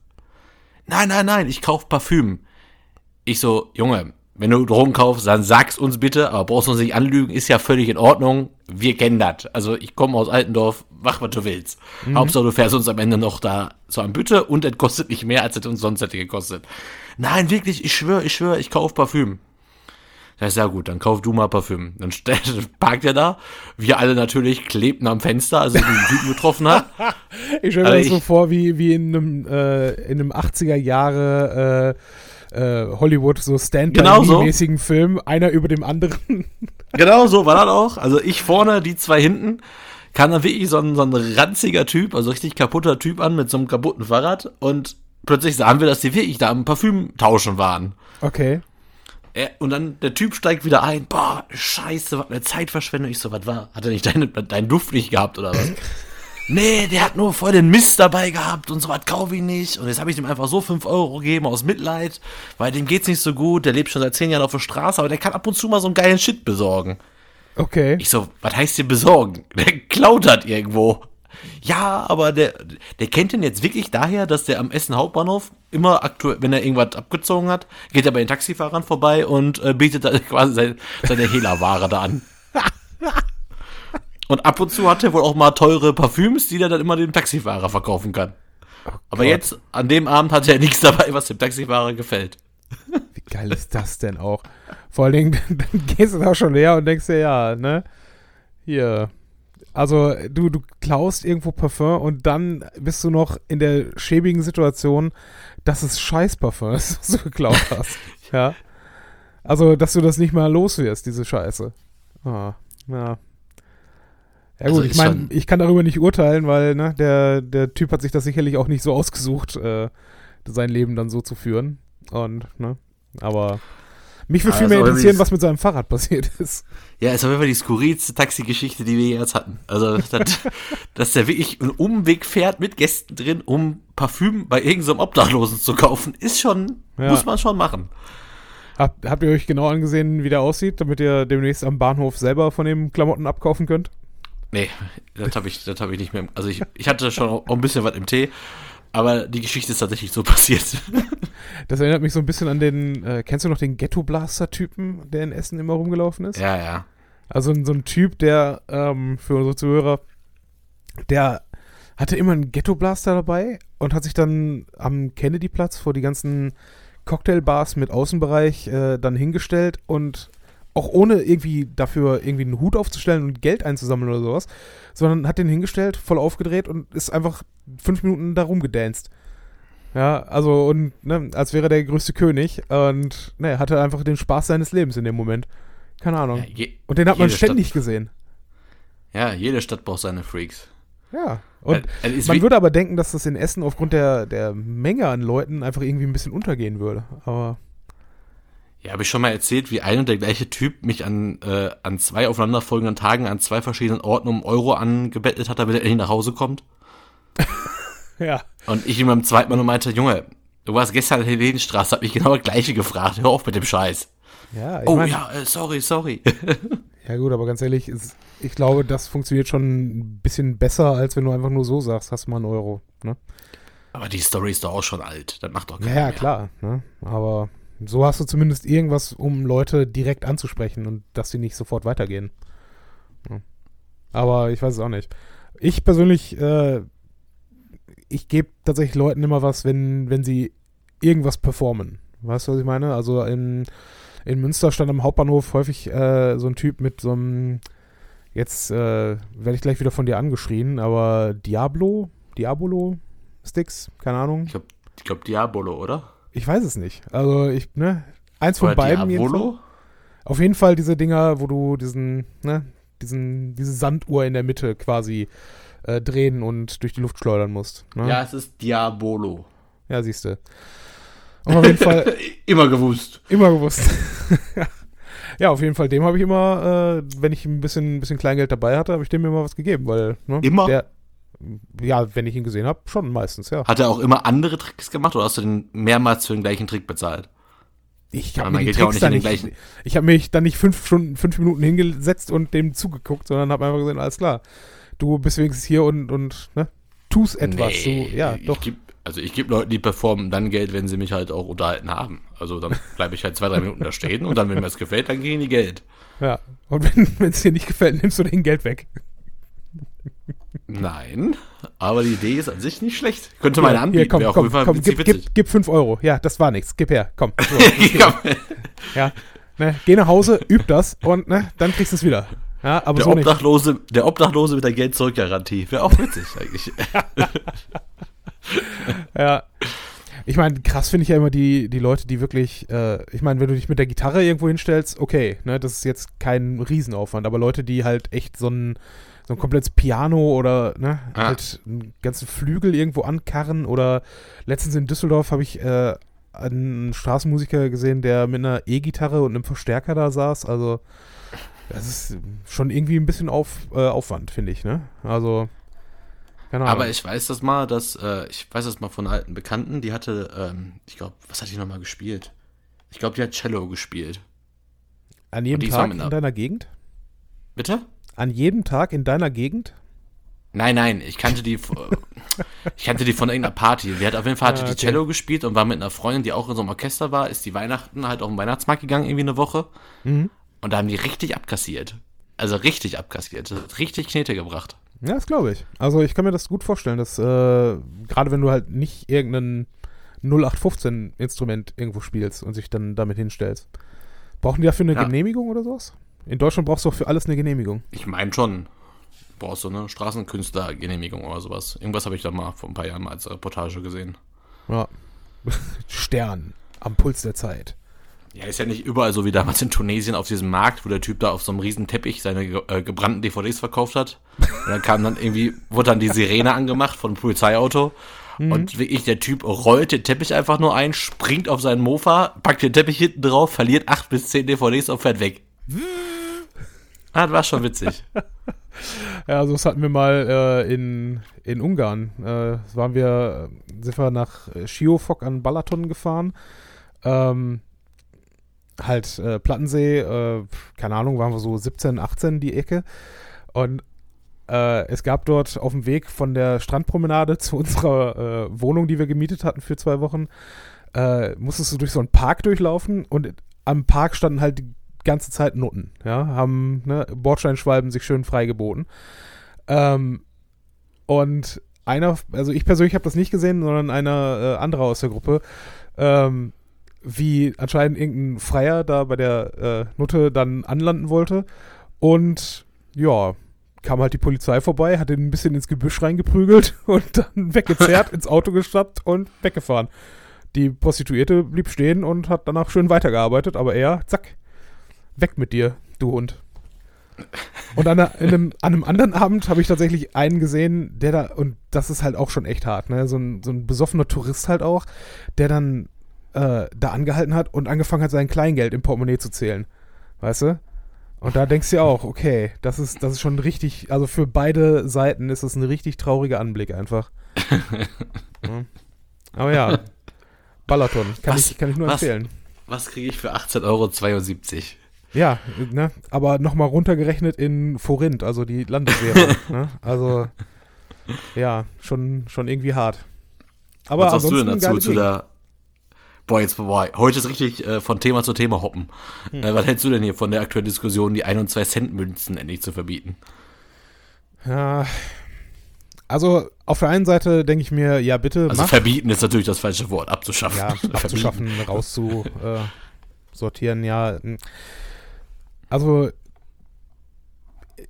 Nein, nein, nein, ich kauf Parfüm. Ich so, Junge, wenn du Drogen kaufst, dann sag's uns bitte, aber brauchst uns nicht anlügen, ist ja völlig in Ordnung. Wir kennen das. Also ich komme aus Altendorf, mach was du willst. Mhm. Hauptsache du fährst uns am Ende noch da zu einem Bütte und es kostet nicht mehr, als es uns sonst hätte gekostet. Nein, wirklich, ich schwöre, ich schwöre, ich kauf Parfüm. Das ist ja gut, dann kauf du mal Parfüm. Dann parkt er da. Wir alle natürlich klebten am Fenster, als er den Typen getroffen hat. ich stelle mir also das so vor, wie, wie in einem, äh, in einem 80er Jahre äh, äh, Hollywood so Stand-by-mäßigen genau so. Film, einer über dem anderen. genau so war das auch. Also ich vorne, die zwei hinten. Kam dann wirklich so ein, so ein ranziger Typ, also richtig kaputter Typ an mit so einem kaputten Fahrrad und plötzlich sahen wir, dass die wirklich da am Parfüm tauschen waren. Okay. Und dann der Typ steigt wieder ein. Boah, scheiße, was eine Zeitverschwendung. Ich so, was war? Hat er nicht deinen dein Duft nicht gehabt oder was? nee, der hat nur voll den Mist dabei gehabt und so was kaufe ich nicht. Und jetzt habe ich ihm einfach so 5 Euro gegeben aus Mitleid, weil dem geht's nicht so gut. Der lebt schon seit 10 Jahren auf der Straße, aber der kann ab und zu mal so einen geilen Shit besorgen. Okay. Ich so, was heißt hier besorgen? Der klaut hat irgendwo. Ja, aber der, der kennt ihn jetzt wirklich daher, dass der am Essen Hauptbahnhof immer aktuell, wenn er irgendwas abgezogen hat, geht er bei den Taxifahrern vorbei und äh, bietet da quasi seine, seine Hehlerware da an. Und ab und zu hat er wohl auch mal teure Parfüms, die er dann immer dem Taxifahrer verkaufen kann. Oh Aber jetzt, an dem Abend, hat er nichts dabei, was dem Taxifahrer gefällt. Wie geil ist das denn auch? Vor allen Dingen, dann gehst du da schon her und denkst dir, ja, ne? Hier. Also, du, du klaust irgendwo Parfum und dann bist du noch in der schäbigen Situation, dass es Scheißparfum ist, was du geklaut hast. ja. Also, dass du das nicht mal los wirst, diese Scheiße. Ah, ja. Ja gut, also ich meine, ich kann darüber nicht urteilen, weil ne, der, der Typ hat sich das sicherlich auch nicht so ausgesucht, äh, sein Leben dann so zu führen. Und, ne, aber mich würde viel mehr interessieren, was mit seinem Fahrrad passiert ist. Ja, ist auf jeden Fall die skurrilste Taxi-Geschichte, die wir jetzt hatten. Also, das, dass der wirklich einen Umweg fährt mit Gästen drin, um Parfüm bei irgendeinem Obdachlosen zu kaufen, ist schon, ja. muss man schon machen. Hab, habt ihr euch genau angesehen, wie der aussieht, damit ihr demnächst am Bahnhof selber von dem Klamotten abkaufen könnt? Nee, das habe ich, hab ich nicht mehr. Also ich, ich hatte schon auch ein bisschen was im Tee, aber die Geschichte ist tatsächlich so passiert. Das erinnert mich so ein bisschen an den, äh, kennst du noch den Ghetto-Blaster-Typen, der in Essen immer rumgelaufen ist? Ja, ja. Also so ein Typ, der ähm, für unsere Zuhörer, der hatte immer einen Ghetto-Blaster dabei und hat sich dann am Kennedy-Platz vor die ganzen Cocktailbars mit Außenbereich äh, dann hingestellt und auch ohne irgendwie dafür irgendwie einen Hut aufzustellen und Geld einzusammeln oder sowas, sondern hat den hingestellt, voll aufgedreht und ist einfach fünf Minuten da rumgedanced. Ja, also und ne, als wäre der größte König und ne, hatte einfach den Spaß seines Lebens in dem Moment. Keine Ahnung. Ja, je, und den hat man ständig Stadt, gesehen. Ja, jede Stadt braucht seine Freaks. Ja. Und äh, äh man würde aber denken, dass das in Essen aufgrund der, der Menge an Leuten einfach irgendwie ein bisschen untergehen würde. Aber ja, habe ich schon mal erzählt, wie ein und der gleiche Typ mich an, äh, an zwei aufeinanderfolgenden Tagen an zwei verschiedenen Orten um Euro angebettelt hat, damit er endlich nach Hause kommt? ja. Und ich ihm beim zweiten Mal nur meinte, Junge, du warst gestern in der Helenstraße, hab mich genau das gleiche gefragt, hör auf mit dem Scheiß. Ja, ich oh mein, ja, äh, sorry, sorry. ja gut, aber ganz ehrlich, ist, ich glaube, das funktioniert schon ein bisschen besser, als wenn du einfach nur so sagst, hast du mal einen Euro. Ne? Aber die Story ist doch auch schon alt, das macht doch keiner Ja, ja klar. Ne? Aber so hast du zumindest irgendwas, um Leute direkt anzusprechen und dass sie nicht sofort weitergehen. Ja. Aber ich weiß es auch nicht. Ich persönlich, äh, ich gebe tatsächlich Leuten immer was, wenn, wenn sie irgendwas performen. Weißt du, was ich meine? Also in, in Münster stand am Hauptbahnhof häufig äh, so ein Typ mit so einem, Jetzt äh, werde ich gleich wieder von dir angeschrien, aber Diablo, Diabolo Sticks, keine Ahnung. Ich glaube glaub Diabolo, oder? Ich weiß es nicht. Also ich, ne, eins von Oder beiden Diabolo? Auf jeden Fall diese Dinger, wo du diesen, ne, diesen, diese Sanduhr in der Mitte quasi äh, drehen und durch die Luft schleudern musst. Ne? Ja, es ist Diabolo. Ja, siehst du. Auf jeden Fall Immer gewusst. immer gewusst. ja, auf jeden Fall, dem habe ich immer, äh, wenn ich ein bisschen, ein bisschen Kleingeld dabei hatte, habe ich dem immer was gegeben, weil, ne, Immer? Der, ja, wenn ich ihn gesehen habe, schon meistens, ja. Hat er auch immer andere Tricks gemacht oder hast du den mehrmals für den gleichen Trick bezahlt? Ich habe mir ja ich habe mich dann nicht fünf Stunden, fünf Minuten hingesetzt und dem zugeguckt, sondern habe einfach gesagt, alles klar, du bist wenigstens hier und, und ne, tust etwas. Nee, so, ja, ich doch. Geb, also ich gebe Leuten, die performen, dann Geld, wenn sie mich halt auch unterhalten haben. Also dann bleibe ich halt zwei, drei Minuten da stehen und dann, wenn mir das gefällt, dann kriegen die Geld. Ja. Und wenn es dir nicht gefällt, nimmst du den Geld weg. Nein, aber die Idee ist an sich nicht schlecht. Könnte man Hier, anbieten, hier, komm, wäre komm, komm, gib, gib, gib fünf Euro. Ja, das war nichts. Gib her, komm. So, Ja. Ne, geh nach Hause, üb das und ne, dann kriegst du es wieder. Ja, aber der, so nicht. Obdachlose, der Obdachlose mit der Geld-Zurück-Garantie. Wäre auch witzig eigentlich. Ja. Ich meine, krass finde ich ja immer die, die Leute, die wirklich, äh, ich meine, wenn du dich mit der Gitarre irgendwo hinstellst, okay, ne, das ist jetzt kein Riesenaufwand, aber Leute, die halt echt so ein, so ein komplettes Piano oder ne, Ja. halt einen ganzen Flügel irgendwo ankarren oder letztens in Düsseldorf habe ich äh, einen Straßenmusiker gesehen, der mit einer E-Gitarre und einem Verstärker da saß, also das ist schon irgendwie ein bisschen auf, äh, Aufwand, finde ich, ne? Also, keine Ahnung. Aber ich weiß das mal, dass, äh, ich weiß das mal von alten Bekannten, die hatte, ähm, ich glaube, was hat die nochmal gespielt? Ich glaube, die hat Cello gespielt. An jedem Tag in einer- deiner Gegend? Bitte? An jedem Tag in deiner Gegend? Nein, nein, ich kannte die, ich kannte die von irgendeiner Party. Die hat auf jeden Fall hatte Ah, die okay. Cello gespielt und war mit einer Freundin, die auch in so einem Orchester war, ist die Weihnachten halt auf den Weihnachtsmarkt gegangen, irgendwie eine Woche. Mhm. Und da haben die richtig abkassiert. Also richtig abkassiert. Richtig Knete gebracht. Ja, das glaube ich. Also ich kann mir das gut vorstellen, dass äh, gerade wenn du halt nicht irgendein 0815-Instrument irgendwo spielst und sich dann damit hinstellst. Brauchen die dafür eine Ja. Genehmigung oder sowas? In Deutschland brauchst du auch für alles eine Genehmigung. Ich meine schon. Brauchst du eine Straßenkünstlergenehmigung oder sowas. Irgendwas habe ich da mal vor ein paar Jahren mal als Reportage gesehen. Ja. Stern am Puls der Zeit. Ja, ist ja nicht überall so wie damals in Tunesien auf diesem Markt, wo der Typ da auf so einem riesen Teppich seine äh, gebrannten DVDs verkauft hat. Und dann kam dann irgendwie, wurde dann die Sirene angemacht von einem Polizeiauto. Und wirklich, der Typ rollt den Teppich einfach nur ein, springt auf seinen Mofa, packt den Teppich hinten drauf, verliert acht bis zehn DVDs und fährt weg. Ah, das war schon witzig. Ja, so das hatten wir mal äh, in, in Ungarn. Äh, waren wir, sind wir nach äh, Schiofok an Balaton gefahren. Ähm, halt äh, Plattensee, äh, keine Ahnung, waren wir so 17, 18 die Ecke. Und äh, es gab dort auf dem Weg von der Strandpromenade zu unserer äh, Wohnung, die wir gemietet hatten für zwei Wochen, äh, musstest du durch so einen Park durchlaufen und am Park standen halt die ganze Zeit Nutten, ja, haben ne, Bordsteinschwalben sich schön freigeboten. Ähm, und einer, also ich persönlich habe das nicht gesehen, sondern einer äh, andere aus der Gruppe, ähm, wie anscheinend irgendein Freier da bei der äh, Nutte dann anlanden wollte. Und ja, kam halt die Polizei vorbei, hat ihn ein bisschen ins Gebüsch reingeprügelt und dann weggezerrt, ins Auto gestappt und weggefahren. Die Prostituierte blieb stehen und hat danach schön weitergearbeitet, aber er, zack, weg mit dir, du Hund. Und an, einem, an einem anderen Abend habe ich tatsächlich einen gesehen, der da, und das ist halt auch schon echt hart, ne? So ein, so ein besoffener Tourist halt auch, der dann äh, da angehalten hat und angefangen hat, sein Kleingeld im Portemonnaie zu zählen. Weißt du? Und da denkst du ja auch, okay, das ist, das ist schon richtig, also für beide Seiten ist das ein richtig trauriger Anblick einfach. ja. Aber ja, Balaton, kann, Was- ich, kann ich nur was- empfehlen. Was kriege ich für 18,72 Euro? Ja, ne? aber nochmal runtergerechnet in Forint, also die Landeswährung. ne? Also, ja, schon, schon irgendwie hart. Aber Was sagst du denn dazu zu der. Boah, jetzt, boah, heute ist richtig äh, von Thema zu Thema hoppen. Hm. Äh, was hältst du denn hier von der aktuellen Diskussion, die 1 und 2 Cent Münzen endlich zu verbieten? Ja, also auf der einen Seite denke ich mir, ja bitte, Also mach. verbieten ist natürlich das falsche Wort, abzuschaffen. ja, abzuschaffen, rauszusortieren, äh, ja. Also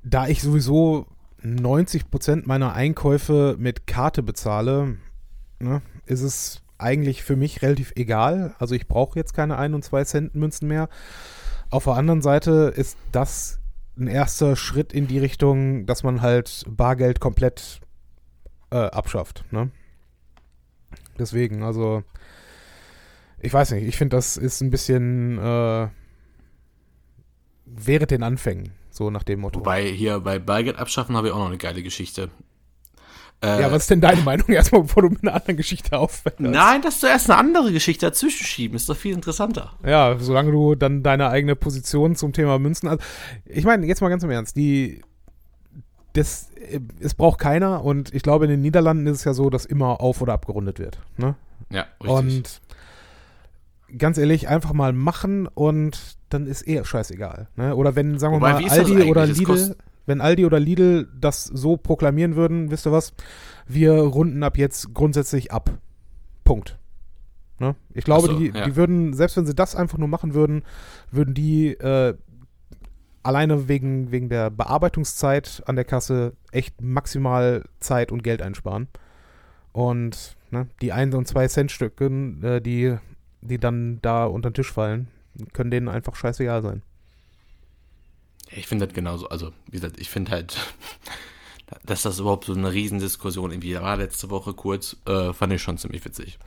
da ich sowieso 90% meiner Einkäufe mit Karte bezahle, ne, ist es eigentlich für mich relativ egal. Also ich brauche jetzt keine 1 und 2 Cent Münzen mehr. Auf der anderen Seite ist das ein erster Schritt in die Richtung, dass man halt Bargeld komplett äh, abschafft. Ne? Deswegen, also ich weiß nicht, ich finde, das ist ein bisschen äh, während den Anfängen, so nach dem Motto. Wobei hier bei Bargeld abschaffen habe ich auch noch eine geile Geschichte. Äh, ja, was ist denn deine Meinung erstmal, bevor du mit einer anderen Geschichte aufhörst? Nein, dass du erst eine andere Geschichte dazwischen schieben, ist doch viel interessanter. Ja, solange du dann deine eigene Position zum Thema Münzen. Also, ich meine, jetzt mal ganz im Ernst, die. Das, es braucht keiner und ich glaube, in den Niederlanden ist es ja so, dass immer auf- oder abgerundet wird. Ne? Ja, richtig. Und ganz ehrlich, einfach mal machen und dann ist eh scheißegal. Ne? Oder wenn, sagen wir Wobei, mal, Aldi oder Lidl wenn Aldi oder Lidl das so proklamieren würden, wisst ihr was, wir runden ab jetzt grundsätzlich ab. Punkt. Ne? Ich glaube, so, die, ja. die würden, selbst wenn sie das einfach nur machen würden, würden die äh, alleine wegen, wegen der Bearbeitungszeit an der Kasse echt maximal Zeit und Geld einsparen. Und ne, die 1 und 2 Cent Stücke, äh, die, die dann da unter den Tisch fallen, können denen einfach scheißegal sein. Ich finde das genauso, also wie gesagt, ich finde halt, dass das überhaupt so eine Riesendiskussion irgendwie war letzte Woche kurz, äh, fand ich schon ziemlich witzig.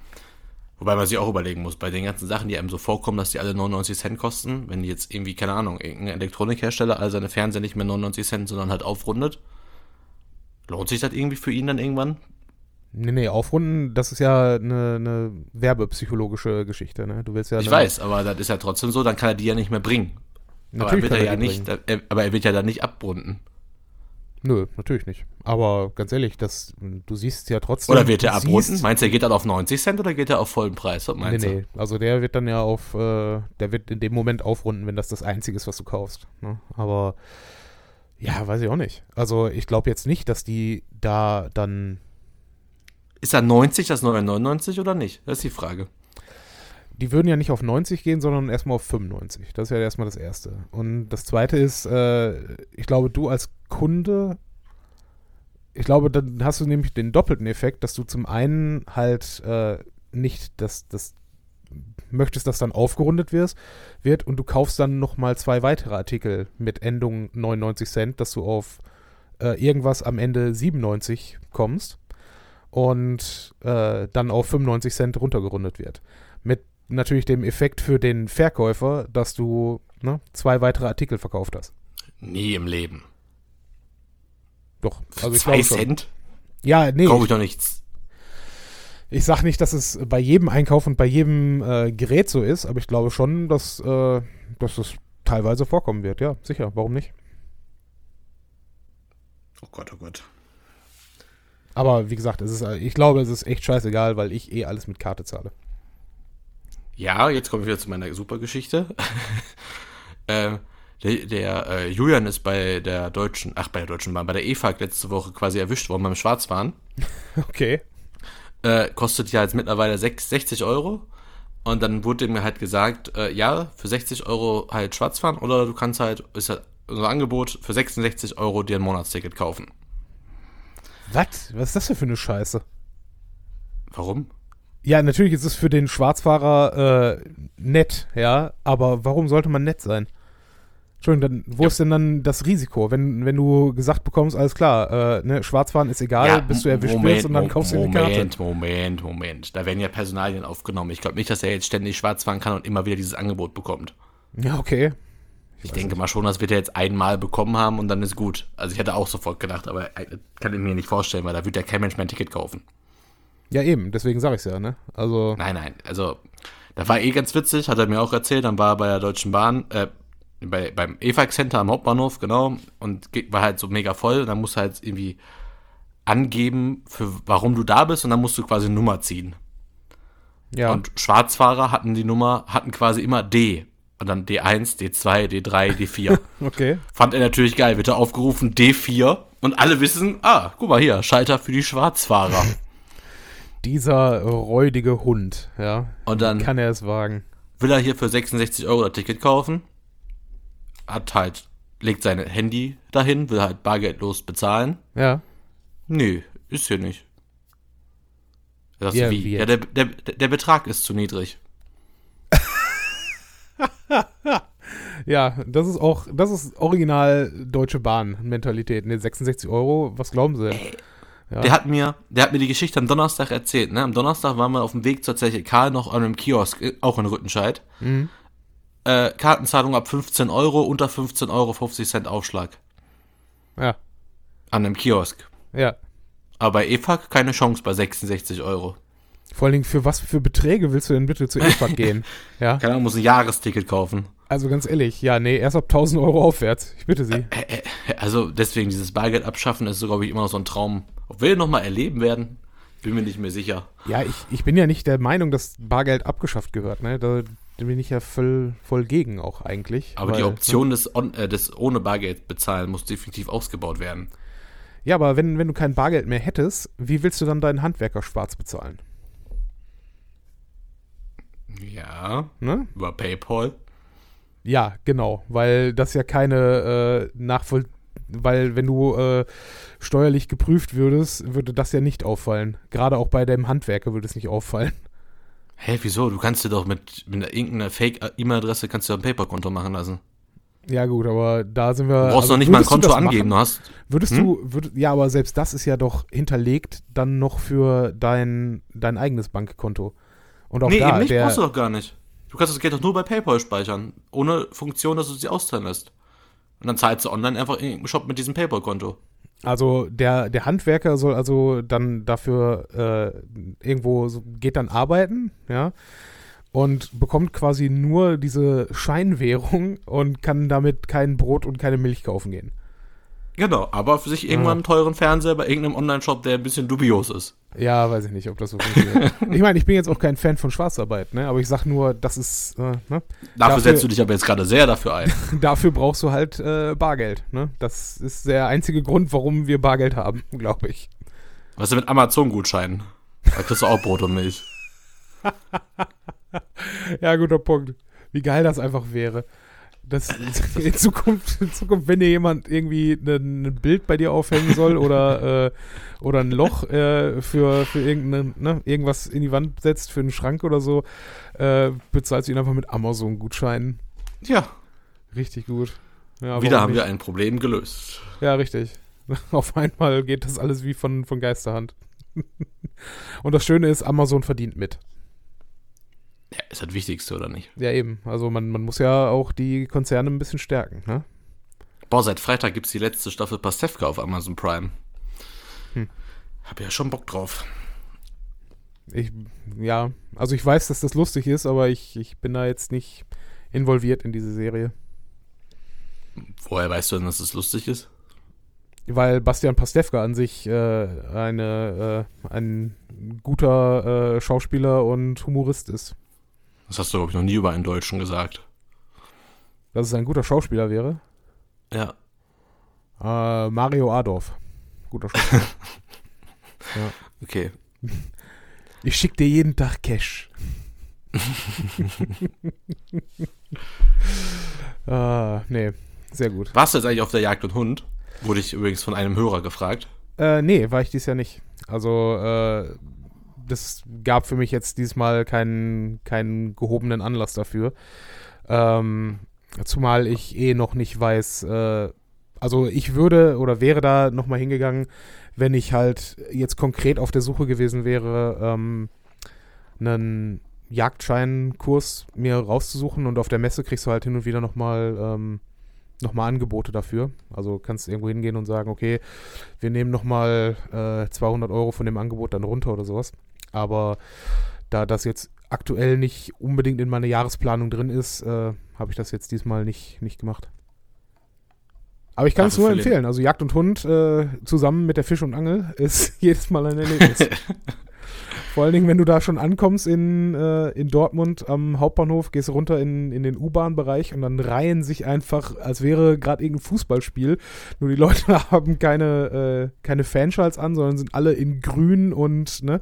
Wobei man sich auch überlegen muss, bei den ganzen Sachen, die einem so vorkommen, dass die alle 99 Cent kosten, wenn die jetzt irgendwie, keine Ahnung, irgendein Elektronikhersteller all seine Fernseher nicht mehr 99 Cent, sondern halt aufrundet, lohnt sich das irgendwie für ihn dann irgendwann? Nee, nee, aufrunden, das ist ja eine, eine werbepsychologische Geschichte, ne? Du willst ja. Ich weiß, aber das ist ja trotzdem so, dann kann er die ja nicht mehr bringen. Natürlich aber er wird er ja nicht, er, aber er wird ja dann nicht abrunden. Nö, natürlich nicht. Aber ganz ehrlich, das, du siehst ja trotzdem. Oder wird er abrunden? Meinst du, er geht dann auf 90 Cent oder geht er auf vollen Preis? Was meinst nee, nee. Also der wird dann ja auf, äh, der wird in dem Moment aufrunden, wenn das das Einzige ist, was du kaufst. Ne? Aber ja, weiß ich auch nicht. Also ich glaube jetzt nicht, dass die da dann. Ist da 90 das neue 99 oder nicht? Das ist die Frage die würden ja nicht auf 90 gehen, sondern erstmal auf 95. Das ist ja erstmal das Erste. Und das Zweite ist, äh, ich glaube, du als Kunde, ich glaube, dann hast du nämlich den doppelten Effekt, dass du zum einen halt äh, nicht das, das möchtest, dass dann aufgerundet wirst, wird und du kaufst dann nochmal zwei weitere Artikel mit Endung 99 Cent, dass du auf äh, irgendwas am Ende 97 kommst und äh, dann auf 95 Cent runtergerundet wird. Mit natürlich dem Effekt für den Verkäufer, dass du ne, zwei weitere Artikel verkauft hast. Nie im Leben. Doch. Also ich Zwei Cent? Ja, nee. Kaufe ich doch nichts. Ich sag nicht, dass es bei jedem Einkauf und bei jedem äh, Gerät so ist, aber ich glaube schon, dass, äh, dass es teilweise vorkommen wird. Ja, sicher. Warum nicht? Oh Gott, oh Gott. Aber wie gesagt, es ist, ich glaube, es ist echt scheißegal, weil ich eh alles mit Karte zahle. Ja, jetzt kommen wir wieder zu meiner Supergeschichte. äh, der, der äh, Julian ist bei der Deutschen, ach, bei der Deutschen Bahn, bei der EFAG letzte Woche quasi erwischt worden beim Schwarzfahren. Okay. Äh, kostet ja jetzt mittlerweile 6, 60 Euro. Und dann wurde mir halt gesagt, äh, ja, für 60 Euro halt Schwarzfahren oder du kannst halt, ist halt unser Angebot, für 66 Euro dir ein Monatsticket kaufen. Was? Was ist das denn für eine Scheiße? Warum? Ja, natürlich ist es für den Schwarzfahrer äh, nett, ja, aber warum sollte man nett sein? Entschuldigung, dann, wo ja. ist denn dann das Risiko, wenn, wenn du gesagt bekommst, alles klar, äh, ne, Schwarzfahren ist egal, ja, bis du erwischt Moment, wirst und dann kaufst du die Karte. Moment, Moment, Moment. Da werden ja Personalien aufgenommen. Ich glaube nicht, dass er jetzt ständig schwarz fahren kann und immer wieder dieses Angebot bekommt. Ja, okay. Ich, ich denke nicht. mal schon, das wird er jetzt einmal bekommen haben und dann ist gut. Also ich hätte auch sofort gedacht, aber kann ich mir nicht vorstellen, weil da wird ja kein Mensch mehr ein Ticket kaufen. Ja, eben, deswegen sage ich es ja, ne? Also. Nein, nein, also, da war eh ganz witzig, hat er mir auch erzählt, dann war er bei der Deutschen Bahn, äh, bei, beim EFAG Center am Hauptbahnhof, genau, und war halt so mega voll, dann musst du halt irgendwie angeben, für warum du da bist, und dann musst du quasi eine Nummer ziehen. Ja. Und Schwarzfahrer hatten die Nummer, hatten quasi immer D. Und dann D1, D2, D3, D4. okay. Fand er natürlich geil. Wird er aufgerufen D4 und alle wissen, ah, guck mal hier, Schalter für die Schwarzfahrer. Dieser räudige Hund, ja. Und dann kann er es wagen. Will er hier für 66 Euro das Ticket kaufen? Hat halt legt sein Handy dahin, will halt bargeldlos bezahlen. Ja. Nö, ist hier nicht. Sagt, Ja, wie? wie Ja, der, der, der Betrag ist zu niedrig. Ja, das ist auch, das ist original Deutsche Bahn-Mentalität. Ne, 66 Euro, was glauben Sie? denn? Ja. Der hat mir, der hat mir die Geschichte am Donnerstag erzählt, ne? Am Donnerstag waren wir auf dem Weg zur Zeche Karl noch an einem Kiosk, äh, auch in Rüttenscheid. Mhm. Äh, Kartenzahlung ab 15 Euro, unter 15 Euro 50 Cent Aufschlag. Ja, An einem Kiosk. ja. Aber bei EFAG keine Chance bei 66 Euro. Vor allen Dingen, für was für Beträge willst du denn bitte zu EFAG gehen? Ja, Keine Ahnung, muss ein Jahresticket kaufen. also ganz ehrlich, ja, nee, erst ab 1000 Euro aufwärts. Ich bitte Sie. Also deswegen, dieses Bargeld abschaffen ist so, glaube ich, immer noch so ein Traum. Ob wir nochmal erleben werden, bin mir nicht mehr sicher. Ja, ich, ich bin ja nicht der Meinung, dass Bargeld abgeschafft gehört, ne? Da, bin ich ja voll, voll gegen auch eigentlich. Aber die weil- Option des, on, äh, des ohne Bargeld bezahlen muss definitiv ausgebaut werden. Ja, aber wenn, wenn du kein Bargeld mehr hättest, wie willst du dann deinen Handwerker schwarz bezahlen? Ja, Ne? über PayPal. Ja, genau, weil das ja keine äh, Nachvoll... Weil wenn du äh, steuerlich geprüft würdest, würde das ja nicht auffallen. Gerade auch bei deinem Handwerker würde es nicht auffallen. Hä, wieso? Du kannst dir doch mit, mit einer- irgendeiner Fake-E-Mail-Adresse kannst du ein PayPal-Konto machen lassen. Ja gut, aber da sind wir... Du brauchst also noch nicht mal ein Konto angeben. Machen? Du hast, Würdest Hm? du, würd, ja, aber selbst das ist ja doch hinterlegt dann noch für dein, dein eigenes Bankkonto. Und auch nee, da, eben nicht, der, brauchst du doch gar nicht. Du kannst das Geld doch nur bei PayPal speichern. Ohne Funktion, dass du dir auszahlen lässt. Und dann zahlst du online einfach in irgendeinem Shop mit diesem PayPal-Konto. also der, der Handwerker soll also dann dafür äh, irgendwo, geht dann arbeiten, ja, und bekommt quasi nur diese Scheinwährung und kann damit kein Brot und keine Milch kaufen gehen. Genau, aber für sich irgendwann einen teuren Fernseher bei irgendeinem Online-Shop, der ein bisschen dubios ist. Ja, weiß ich nicht, ob das so funktioniert. ich meine, ich bin jetzt auch kein Fan von Schwarzarbeit, ne, aber ich sag nur, das ist, äh, ne, Dafür, Dafür- setzt du dich aber jetzt gerade sehr dafür ein. Dafür brauchst du halt äh, Bargeld. Ne? Das ist der einzige Grund, warum wir Bargeld haben, glaube ich. Was ist denn mit Amazon-Gutscheinen? Da kriegst du auch Brot und Milch. Ja, guter Punkt. Wie geil das einfach wäre. Das, in, Zukunft, in Zukunft, wenn dir jemand irgendwie ein, Bild bei dir aufhängen soll oder, äh, oder ein Loch äh, für, für irgendeine, ne, irgendwas in die Wand setzt, für einen Schrank oder so, äh, bezahlst du ihn einfach mit Amazon-Gutscheinen. Ja, Richtig gut. Ja, wieder haben wir nicht? ein Problem gelöst. Ja, richtig. Auf einmal geht das alles wie von, von Geisterhand. Und das Schöne ist, Amazon verdient mit. Ja, ist das Wichtigste, oder nicht? Ja, eben. Also man, man muss ja auch die Konzerne ein bisschen stärken, ne? Boah, seit Freitag gibt's die letzte Staffel Pastewka auf Amazon Prime. Hm. Hab ja schon Bock drauf. Ich, ja, also ich weiß, dass das lustig ist, aber ich, ich bin da jetzt nicht involviert in diese Serie. Woher weißt du denn, dass es lustig ist? Weil Bastian Pastewka an sich äh, eine, äh, ein guter äh, Schauspieler und Humorist ist. Das hast du, glaube ich, noch nie über einen Deutschen gesagt. Dass es ein guter Schauspieler wäre. Ja. Äh, Mario Adorf. Guter Schauspieler. Okay. Ich schick dir jeden Tag Cash. ah, nee, sehr gut. Warst du jetzt eigentlich auf der Jagd und Hund? Wurde ich übrigens von einem Hörer gefragt. Äh, nee, war ich dies Jahr nicht. Also, äh, das gab für mich jetzt diesmal keinen, keinen gehobenen Anlass dafür. Ähm, zumal ich eh noch nicht weiß, äh, also ich würde oder wäre da nochmal hingegangen, wenn ich halt jetzt konkret auf der Suche gewesen wäre, ähm, einen Jagdscheinkurs mir rauszusuchen und auf der Messe kriegst du halt hin und wieder nochmal ähm, noch Angebote dafür. Also kannst irgendwo hingehen und sagen, okay, wir nehmen nochmal äh, 200 Euro von dem Angebot dann runter oder sowas. Aber da das jetzt aktuell nicht unbedingt in meine Jahresplanung drin ist, äh, habe ich das jetzt diesmal nicht, nicht gemacht. Aber ich kann es nur empfehlen. Also Jagd und Hund äh, zusammen mit der Fisch und Angel ist jedes Mal ein Erlebnis. Vor allen Dingen, wenn du da schon ankommst in, äh, in Dortmund am Hauptbahnhof, gehst du runter in, in den U-Bahn-Bereich und dann reihen sich einfach, als wäre gerade irgendein Fußballspiel. Nur die Leute haben keine, äh, keine Fanschals an, sondern sind alle in grün und ne,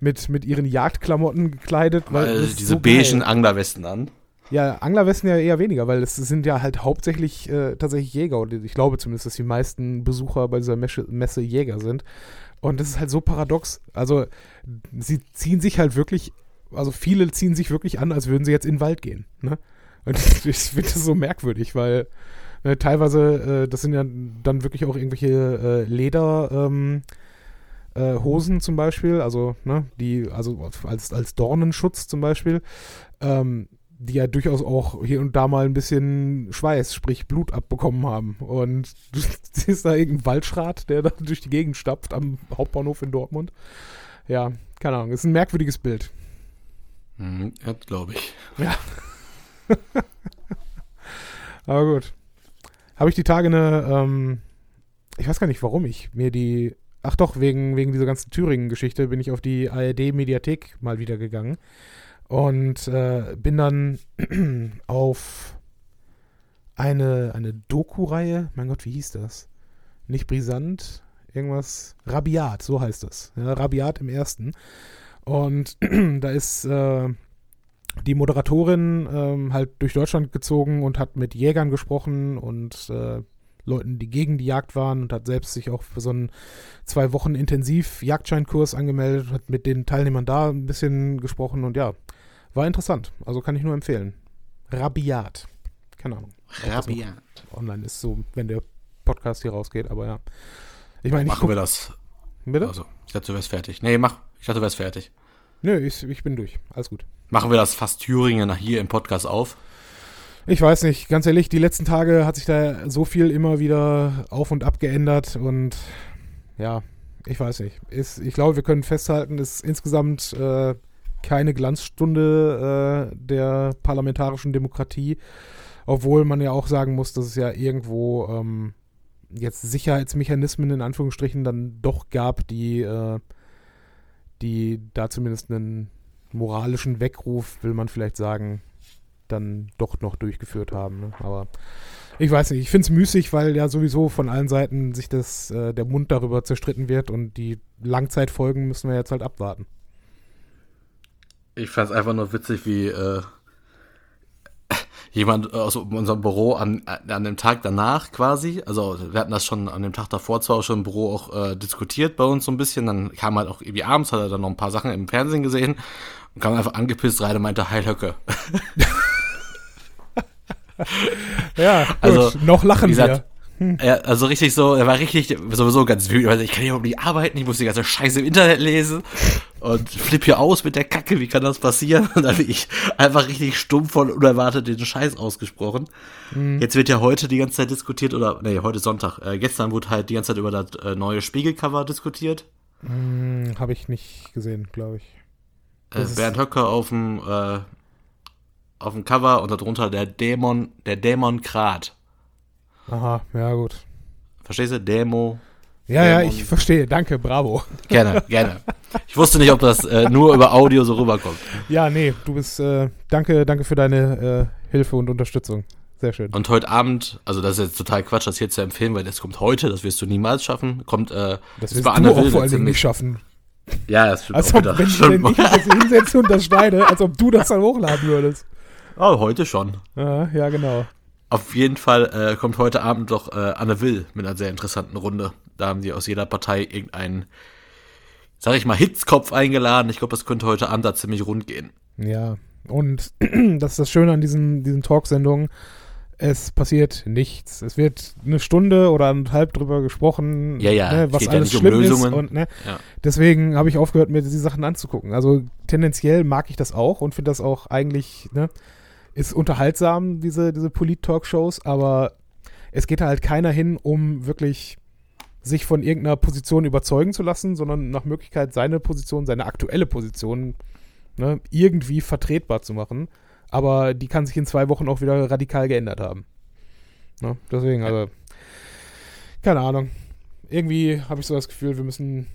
mit, mit ihren Jagdklamotten gekleidet. Weil ist diese so geil. beigen Anglerwesten an. Ja, Anglerwesten ja eher weniger, weil es sind ja halt hauptsächlich äh, tatsächlich Jäger. Und ich glaube zumindest, dass die meisten Besucher bei dieser Messe, Messe Jäger sind. Und das ist halt so paradox. Also, sie ziehen sich halt wirklich, also viele ziehen sich wirklich an, als würden sie jetzt in den Wald gehen. Ne? Und ich finde das so merkwürdig, weil ne, teilweise, äh, das sind ja dann wirklich auch irgendwelche äh, Leder. Ähm, äh, Hosen zum Beispiel, also, ne, die, also als, als Dornenschutz zum Beispiel, ähm, die ja durchaus auch hier und da mal ein bisschen Schweiß, sprich Blut abbekommen haben. Und du siehst da irgendeinen Waldschrat, der da durch die Gegend stapft am Hauptbahnhof in Dortmund. Ja, keine Ahnung, ist ein merkwürdiges Bild. Mhm, ja, glaube ich. Ja. Aber gut. Habe ich die Tage eine, ähm, ich weiß gar nicht, warum ich mir die, ach doch, wegen, wegen dieser ganzen Thüringen-Geschichte bin ich auf die ARD-Mediathek mal wieder gegangen. Und äh, bin dann auf eine, eine Doku-Reihe, mein Gott, wie hieß das? Nicht brisant, irgendwas, Rabiat, so heißt das. Ja, Rabiat im ersten. Und da ist äh, die Moderatorin ähm, halt durch Deutschland gezogen und hat mit Jägern gesprochen und äh, Leuten, die gegen die Jagd waren und hat selbst sich auch für so einen zwei Wochen intensiv Jagdscheinkurs angemeldet, hat mit den Teilnehmern da ein bisschen gesprochen und ja, war interessant. Also kann ich nur empfehlen. Rabiat. Keine Ahnung. Rabiat. Online ist so, wenn der Podcast hier rausgeht, aber ja. Ich meine, Machen wir das. Bitte? Also, ich dachte, du wärst fertig. Nee, mach. Ich dachte, du wärst fertig. Nö, ich, ich bin durch. Alles gut. Machen wir das fast Thüringen hier im Podcast auf? Ich weiß nicht, ganz ehrlich, die letzten Tage hat sich da so viel immer wieder auf und ab geändert und ja, ich weiß nicht. Ist, ich glaube, wir können festhalten, es ist insgesamt äh, keine Glanzstunde äh, der parlamentarischen Demokratie, obwohl man ja auch sagen muss, dass es ja irgendwo ähm, jetzt Sicherheitsmechanismen in Anführungsstrichen dann doch gab, die, äh, die da zumindest einen moralischen Weckruf, will man vielleicht sagen, dann doch noch durchgeführt haben. Ne? Aber ich weiß nicht, ich finde es müßig, weil ja sowieso von allen Seiten sich das, äh, der Mund darüber zerstritten wird und die Langzeitfolgen müssen wir jetzt halt abwarten. Ich fand es einfach nur witzig, wie äh, jemand aus unserem Büro an, an dem Tag danach quasi, also wir hatten das schon an dem Tag davor zwar schon im Büro auch äh, diskutiert bei uns so ein bisschen, dann kam halt auch irgendwie abends, hat er dann noch ein paar Sachen im Fernsehen gesehen und kam einfach angepisst rein und meinte, Heil Höcke. ja, gut, Also, noch lachen gesagt, wir. Ja, also richtig so, er war richtig sowieso ganz wütend. Also ich kann hier überhaupt nicht arbeiten, ich muss die ganze Scheiße im Internet lesen und flipp hier aus mit der Kacke, wie kann das passieren? Und dann bin ich einfach richtig stumpf von unerwartet den Scheiß ausgesprochen. Jetzt wird ja heute die ganze Zeit diskutiert, oder, nee, heute Sonntag. Äh, gestern wurde halt die ganze Zeit über das äh, neue Spiegelcover diskutiert. Hm, Habe ich nicht gesehen, glaube ich. Äh, Bernd Höcker auf dem, äh, auf dem Cover und darunter der Dämon, der Dämon Krat. Aha, ja gut. Verstehst du? Dämo. Ja, ja, Dämon. ich verstehe. Danke, bravo. Gerne, gerne. Ich wusste nicht, ob das äh, nur über Audio so rüberkommt. Ja, nee, du bist, äh, danke, danke für deine äh, Hilfe und Unterstützung. Sehr schön. Und heute Abend, also das ist jetzt total Quatsch, das hier zu empfehlen, weil das kommt heute, das wirst du niemals schaffen. Kommt, äh, Das wirst du Anne auch Will vor allen Dingen nicht schaffen. Ja, das stimmt Als auch ob, wenn, wenn ich jetzt hinsetze und das schneide, als ob du das dann hochladen würdest. Oh, heute schon. Ja, ja genau. Auf jeden Fall äh, kommt heute Abend doch äh, Anne Will mit einer sehr interessanten Runde. Da haben die aus jeder Partei irgendeinen, sag ich mal, Hitzkopf eingeladen. Ich glaube, das könnte heute Abend da ziemlich rund gehen. Ja, und das ist das Schöne an diesen, diesen Talksendungen. Es passiert nichts. Es wird eine Stunde oder anderthalb drüber gesprochen, Ja, ja, ne, was geht ja alles nicht um schlimm ist. Lösungen. Und, ne, Ja. Deswegen habe ich aufgehört, mir diese Sachen anzugucken. Also tendenziell mag ich das auch und finde das auch eigentlich, ne, ist unterhaltsam, diese, diese Polit-Talkshows, aber es geht halt keiner hin, um wirklich sich von irgendeiner Position überzeugen zu lassen, sondern nach Möglichkeit seine Position, seine aktuelle Position ne, irgendwie vertretbar zu machen. Aber die kann sich in zwei Wochen auch wieder radikal geändert haben. Ne? Deswegen, also, keine Ahnung. Irgendwie habe ich so das Gefühl, wir müssen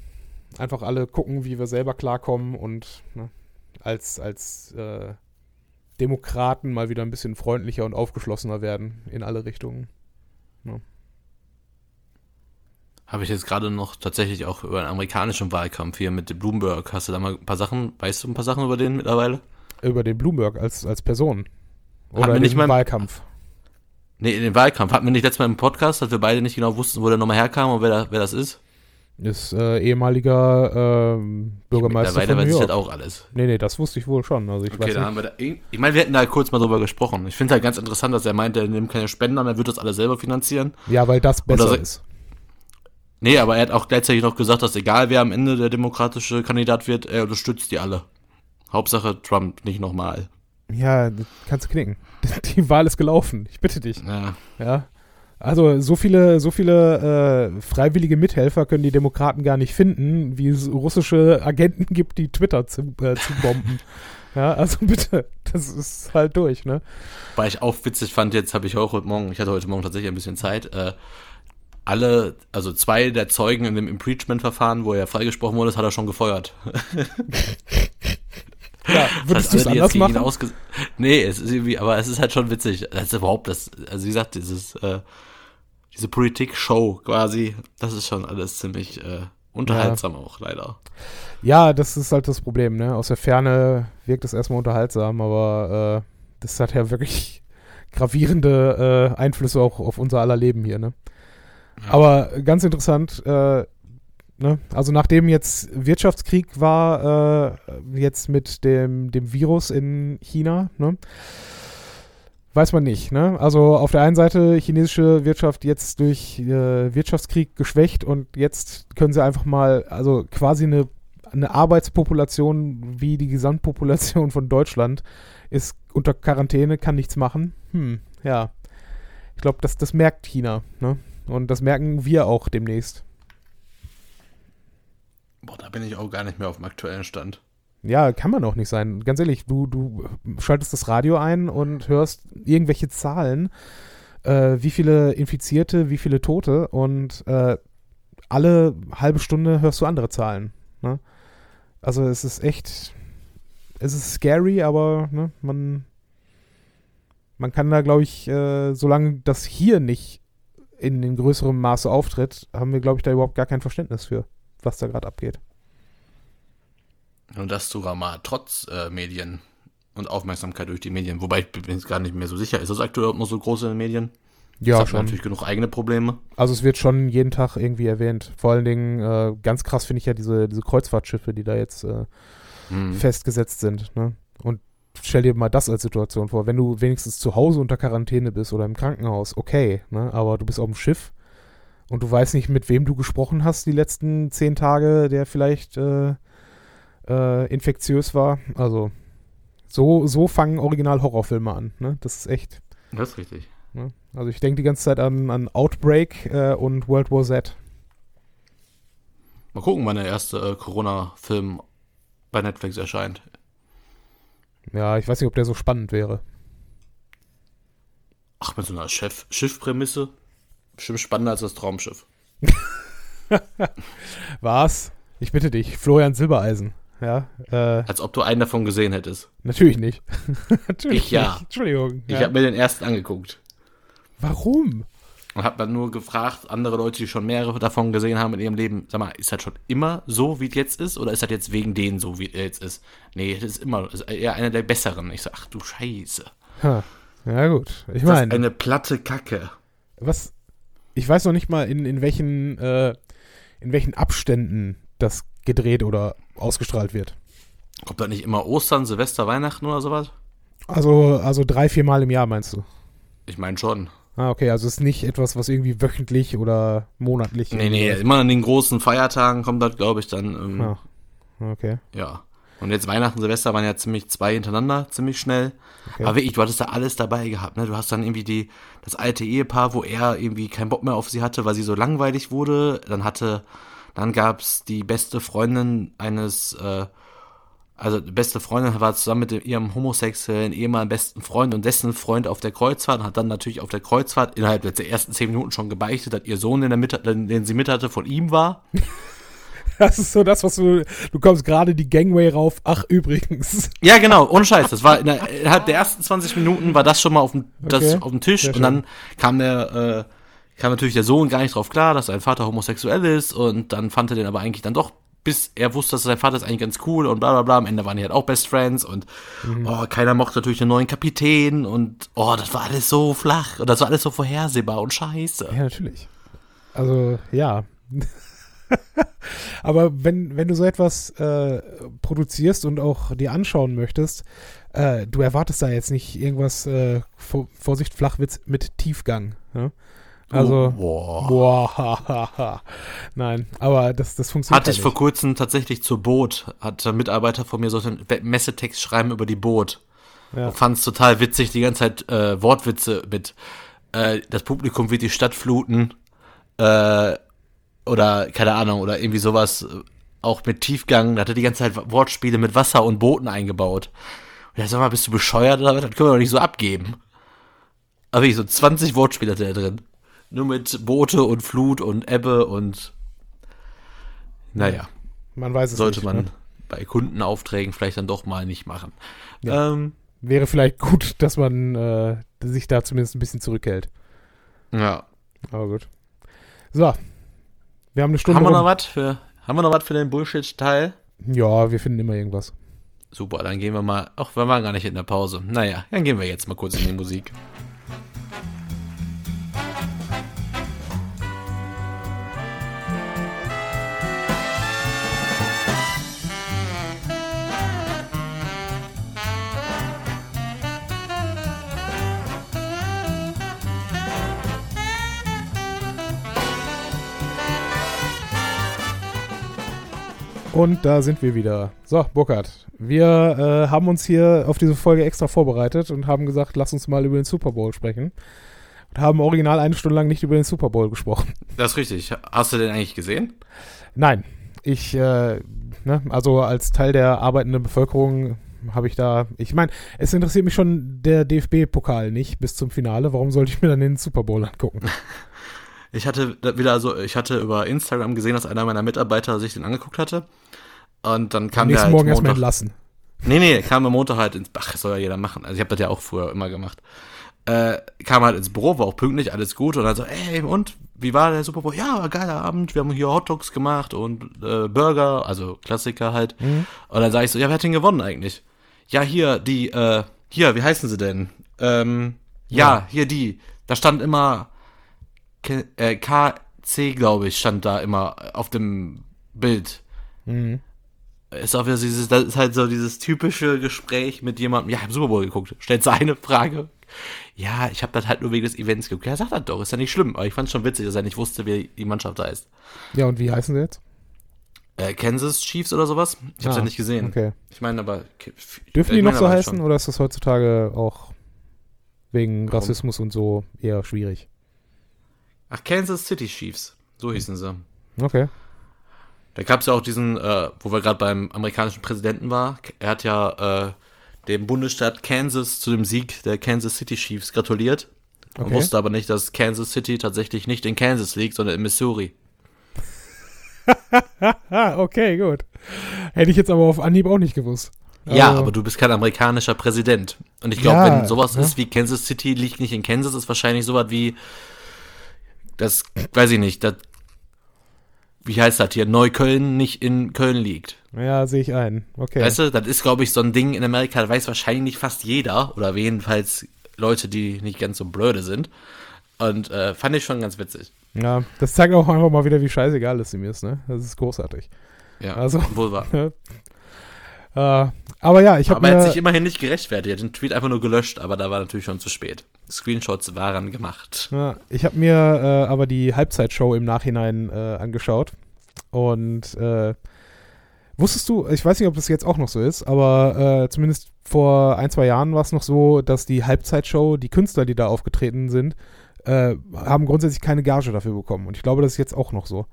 einfach alle gucken, wie wir selber klarkommen und ne, als, als äh, Demokraten mal wieder ein bisschen freundlicher und aufgeschlossener werden in alle Richtungen. Habe ich jetzt gerade noch tatsächlich auch über einen amerikanischen Wahlkampf hier mit Bloomberg. Hast du da mal ein paar Sachen, weißt du ein paar Sachen über den mittlerweile? Über den Bloomberg als, als Person. Oder den mal- Wahlkampf. Nee, in den Wahlkampf. Hatten wir nicht letztes Mal im Podcast, dass wir beide nicht genau wussten, wo der nochmal herkam und wer, da, wer das ist? Ist äh, ehemaliger ähm, Bürgermeister Mittlerweile von New weiß ich das auch alles. Nee, nee, das wusste ich wohl schon. Also ich Okay, weiß dann nicht. haben wir da. irg- Ich meine, wir hätten da kurz mal drüber gesprochen. Ich finde halt ganz interessant, dass er meint, er nimmt keine Spenden an, er wird das alles selber finanzieren. Ja, weil das besser so- ist. Nee, aber er hat auch gleichzeitig noch gesagt, dass egal wer am Ende der demokratische Kandidat wird, er unterstützt die alle. Hauptsache Trump nicht nochmal. Ja, das kannst du knicken. Die Wahl ist gelaufen. Ich bitte dich. Ja. Ja. Also so viele, so viele äh, freiwillige Mithelfer können die Demokraten gar nicht finden, wie es russische Agenten gibt, die Twitter zu, äh, zu bomben. ja, also bitte, das ist halt durch, ne? Weil ich auch witzig fand, jetzt habe ich auch heute Morgen, ich hatte heute Morgen tatsächlich ein bisschen Zeit, äh, alle, also zwei der Zeugen in dem Impeachment-Verfahren, wo er freigesprochen wurde, das hat er schon gefeuert. Ja, würdest du Das es heißt, alle, die anders machen? Nee, es ist irgendwie, aber es ist halt schon witzig. Das ist überhaupt das, also wie gesagt, dieses, äh, diese Politik-Show quasi, das ist schon alles ziemlich äh, unterhaltsam auch, leider. Ja, das ist halt das Problem, ne? Aus der Ferne wirkt es erstmal unterhaltsam, aber äh, das hat ja wirklich gravierende äh, Einflüsse auch auf unser aller Leben hier, ne? Ja. Aber ganz interessant, äh, ne? Also nachdem jetzt Wirtschaftskrieg war, äh, jetzt mit dem, dem Virus in China, ne? Weiß man nicht, ne? Also auf der einen Seite chinesische Wirtschaft jetzt durch äh, Wirtschaftskrieg geschwächt und jetzt können sie einfach mal, also quasi eine, eine Arbeitspopulation wie die Gesamtpopulation von Deutschland ist unter Quarantäne, kann nichts machen. Hm, ja. Ich glaube, das, das merkt China, ne? Und das merken wir auch demnächst. Boah, da bin ich auch gar nicht mehr auf dem aktuellen Stand. Ja, kann man auch nicht sein. Ganz ehrlich, du, du schaltest das Radio ein und hörst irgendwelche Zahlen, äh, wie viele Infizierte, wie viele Tote und äh, alle halbe Stunde hörst du andere Zahlen. Ne? Also es ist echt, es ist scary, aber ne, man, man kann da, glaube ich, äh, solange das hier nicht in, in größerem Maße auftritt, haben wir, glaube ich, da überhaupt gar kein Verständnis für, was da gerade abgeht. Und das sogar mal trotz äh, Medien und Aufmerksamkeit durch die Medien. Wobei ich bin jetzt gar nicht mehr so sicher. Ist das aktuell noch so groß in den Medien? Ja, das hat schon. natürlich genug eigene Probleme. Also es wird schon jeden Tag irgendwie erwähnt. Vor allen Dingen, äh, ganz krass finde ich ja diese, diese Kreuzfahrtschiffe, die da jetzt äh, Hm. festgesetzt sind. Ne? Und stell dir mal das als Situation vor. Wenn du wenigstens zu Hause unter Quarantäne bist oder im Krankenhaus, okay, ne? aber du bist auf dem Schiff und du weißt nicht, mit wem du gesprochen hast die letzten zehn Tage, der vielleicht äh, äh, infektiös war. Also so, so fangen Original-Horrorfilme an. Ne? Das ist echt. Das ist richtig. Ne? Also ich denke die ganze Zeit an, an Outbreak äh, und World War Z. Mal gucken, wann der erste äh, Corona-Film bei Netflix erscheint. Ja, ich weiß nicht, ob der so spannend wäre. Ach, mit so einer Chef Schiffprämisse. Bestimmt spannender als das Traumschiff. Was? Ich bitte dich, Florian Silbereisen. Ja, äh, Als ob du einen davon gesehen hättest. natürlich nicht. natürlich Ich ja. nicht. Entschuldigung. Ich ja. habe mir den ersten angeguckt. Warum? Und habe dann nur gefragt, andere Leute, die schon mehrere davon gesehen haben in ihrem Leben, sag mal, ist das schon immer so, wie es jetzt ist? Oder ist das jetzt wegen denen so, wie es jetzt ist? Nee, das ist immer das ist eher einer der besseren. Ich sag, ach du Scheiße. Ha. Ja, gut. Ich Das ist meine, eine platte Kacke. was. Ich weiß noch nicht mal, in, in, welchen, äh, in welchen Abständen das gedreht oder ausgestrahlt wird. Kommt das nicht immer Ostern, Silvester, Weihnachten oder sowas? Also, also drei, vier Mal im Jahr, meinst du? Ich meine schon. Ah, okay, also es ist nicht etwas, was irgendwie wöchentlich oder monatlich. Nee, nee, immer an den großen Feiertagen kommt das, glaube ich, dann. Ähm, Ah, okay. Ja. Und jetzt Weihnachten, Silvester waren ja ziemlich zwei hintereinander, ziemlich schnell. Okay. Aber wirklich, du hattest da alles dabei gehabt, ne? Du hast dann irgendwie die, das alte Ehepaar, wo er irgendwie keinen Bock mehr auf sie hatte, weil sie so langweilig wurde. Dann hatte, dann gab's die beste Freundin eines, äh, also die beste Freundin war zusammen mit ihrem homosexuellen ehemaligen besten Freund und dessen Freund auf der Kreuzfahrt und hat dann natürlich auf der Kreuzfahrt innerhalb der ersten zehn Minuten schon gebeichtet, dass ihr Sohn, den, mit, den sie mit hatte, von ihm war. Das ist so das, was du. Du kommst gerade die Gangway rauf. Ach, übrigens. Ja, genau, ohne Scheiß. Das war in der, innerhalb der ersten 20 Minuten war das schon mal auf dem, das Okay, auf dem Tisch und dann kam der, äh, kam natürlich der Sohn gar nicht drauf klar, dass sein Vater homosexuell ist und dann fand er den aber eigentlich dann doch bis er wusste, dass sein Vater ist eigentlich ganz cool und bla bla bla. Am Ende waren die halt auch Best Friends und mhm. oh, keiner mochte natürlich den neuen Kapitän und oh, das war alles so flach und das war alles so vorhersehbar und scheiße. Ja, natürlich. Also, ja. Aber wenn, wenn du so etwas äh, produzierst und auch dir anschauen möchtest, äh, du erwartest da jetzt nicht irgendwas, äh, Vorsicht, Flachwitz mit Tiefgang. Ja? Also, oh, boah. boah Nein, aber das, das funktioniert Hatte ich vor kurzem tatsächlich zur Boot, hat ein Mitarbeiter von mir so einen Messetext schreiben über die Boot. Ja. Fand es total witzig, die ganze Zeit äh, Wortwitze mit äh, das Publikum wird die Stadt fluten äh, oder keine Ahnung, oder irgendwie sowas, auch mit Tiefgang, da hat er die ganze Zeit Wortspiele mit Wasser und Booten eingebaut. Und er sag mal, bist du bescheuert oder was? Das können wir doch nicht so abgeben. Aber ich so 20 Wortspiele hat er drin. Nur mit Boote und Flut und Ebbe und naja. Man weiß es Sollte nicht, man ne? bei Kundenaufträgen vielleicht dann doch mal nicht machen. Ja. Ähm, Wäre vielleicht gut, dass man äh, sich da zumindest ein bisschen zurückhält. Ja. Aber gut. So. Wir haben eine Stunde. Haben wir noch was für, haben wir noch was für den Bullshit-Teil? Ja, wir finden immer irgendwas. Super, dann gehen wir mal. Ach, wir waren gar nicht in der Pause. Naja, dann gehen wir jetzt mal kurz in die Musik. Und da sind wir wieder. So, Burkhard, wir äh, haben uns hier auf diese Folge extra vorbereitet und haben gesagt, lass uns mal über den Super Bowl sprechen. Und haben original eine Stunde lang nicht über den Super Bowl gesprochen. Das ist richtig. Hast du den eigentlich gesehen? Nein. Ich, äh, ne, also als Teil der arbeitenden Bevölkerung habe ich da, ich meine, es interessiert mich schon der DFB-Pokal nicht bis zum Finale. Warum sollte ich mir dann den Super Bowl angucken? Ich hatte wieder so, ich hatte über Instagram gesehen, dass einer meiner Mitarbeiter sich den angeguckt hatte. Und dann kam Am der halt Morgen erstmal entlassen. Nee, nee, kam am Montag halt ins, ach, das soll ja jeder machen. Also ich habe das ja auch früher immer gemacht. Äh, kam halt ins Büro, war auch pünktlich, alles gut. Und dann so, ey, und, wie war der Super Bowl? Ja, war geiler Abend, wir haben hier Hotdogs gemacht und äh, Burger, also Klassiker halt. Mhm. Und dann sage ich so, ja, wer hat denn gewonnen eigentlich? Ja, hier, die, äh, hier, wie heißen sie denn? Ähm, ja, ja. hier die. Da stand immer äh, KC, glaube ich, stand da immer auf dem Bild. Mhm. Ist auch wieder dieses, das ist halt so dieses typische Gespräch mit jemandem, ja, ich habe Super Bowl geguckt, stellt so eine Frage. Ja, ich habe das halt nur wegen des Events geguckt. Ja, sagt das doch, ist ja nicht schlimm. Aber ich fand es schon witzig, dass er nicht wusste, wie die Mannschaft heißt. Ja, und wie heißen sie jetzt? Äh, Kansas Chiefs oder sowas? Ich hab's ah, ja nicht gesehen. Okay. Ich meine aber. Dürfen die noch so heißen schon. oder ist das heutzutage auch wegen Warum? Rassismus und so eher schwierig? Ach, Kansas City Chiefs. So hießen sie. Okay. Da gab es ja auch diesen, äh, wo wir gerade beim amerikanischen Präsidenten war. Er hat ja äh, dem Bundesstaat Kansas zu dem Sieg der Kansas City Chiefs gratuliert. Okay. wusste aber nicht, dass Kansas City tatsächlich nicht in Kansas liegt, sondern in Missouri. okay, gut. Hätte ich jetzt aber auf Anhieb auch nicht gewusst. Ja, also, aber du bist kein amerikanischer Präsident. Und ich glaube, ja, wenn sowas ja. ist wie Kansas City liegt nicht in Kansas, ist wahrscheinlich sowas wie das, weiß ich nicht, das, wie heißt das hier, Neukölln nicht in Köln liegt. Ja, sehe ich ein. Okay. Weißt du, das ist, glaube ich, so ein Ding in Amerika, das weiß wahrscheinlich fast jeder, oder jedenfalls Leute, die nicht ganz so blöde sind. Und äh, fand ich schon ganz witzig. Ja, das zeigt auch einfach mal wieder, wie scheißegal es ihm ist, ne? Das ist großartig. Ja, also, wohl wahr. äh, aber ja, ich habe Aber er hat sich immerhin nicht gerechtfertigt. Er hat den Tweet einfach nur gelöscht, aber da war natürlich schon zu spät. Screenshots waren gemacht. Ja, ich habe mir äh, aber die Halbzeitshow im Nachhinein äh, angeschaut. Und äh, wusstest du, ich weiß nicht, ob das jetzt auch noch so ist, aber äh, zumindest vor ein, zwei Jahren war es noch so, dass die Halbzeitshow, die Künstler, die da aufgetreten sind, äh, haben grundsätzlich keine Gage dafür bekommen. Und ich glaube, das ist jetzt auch noch so.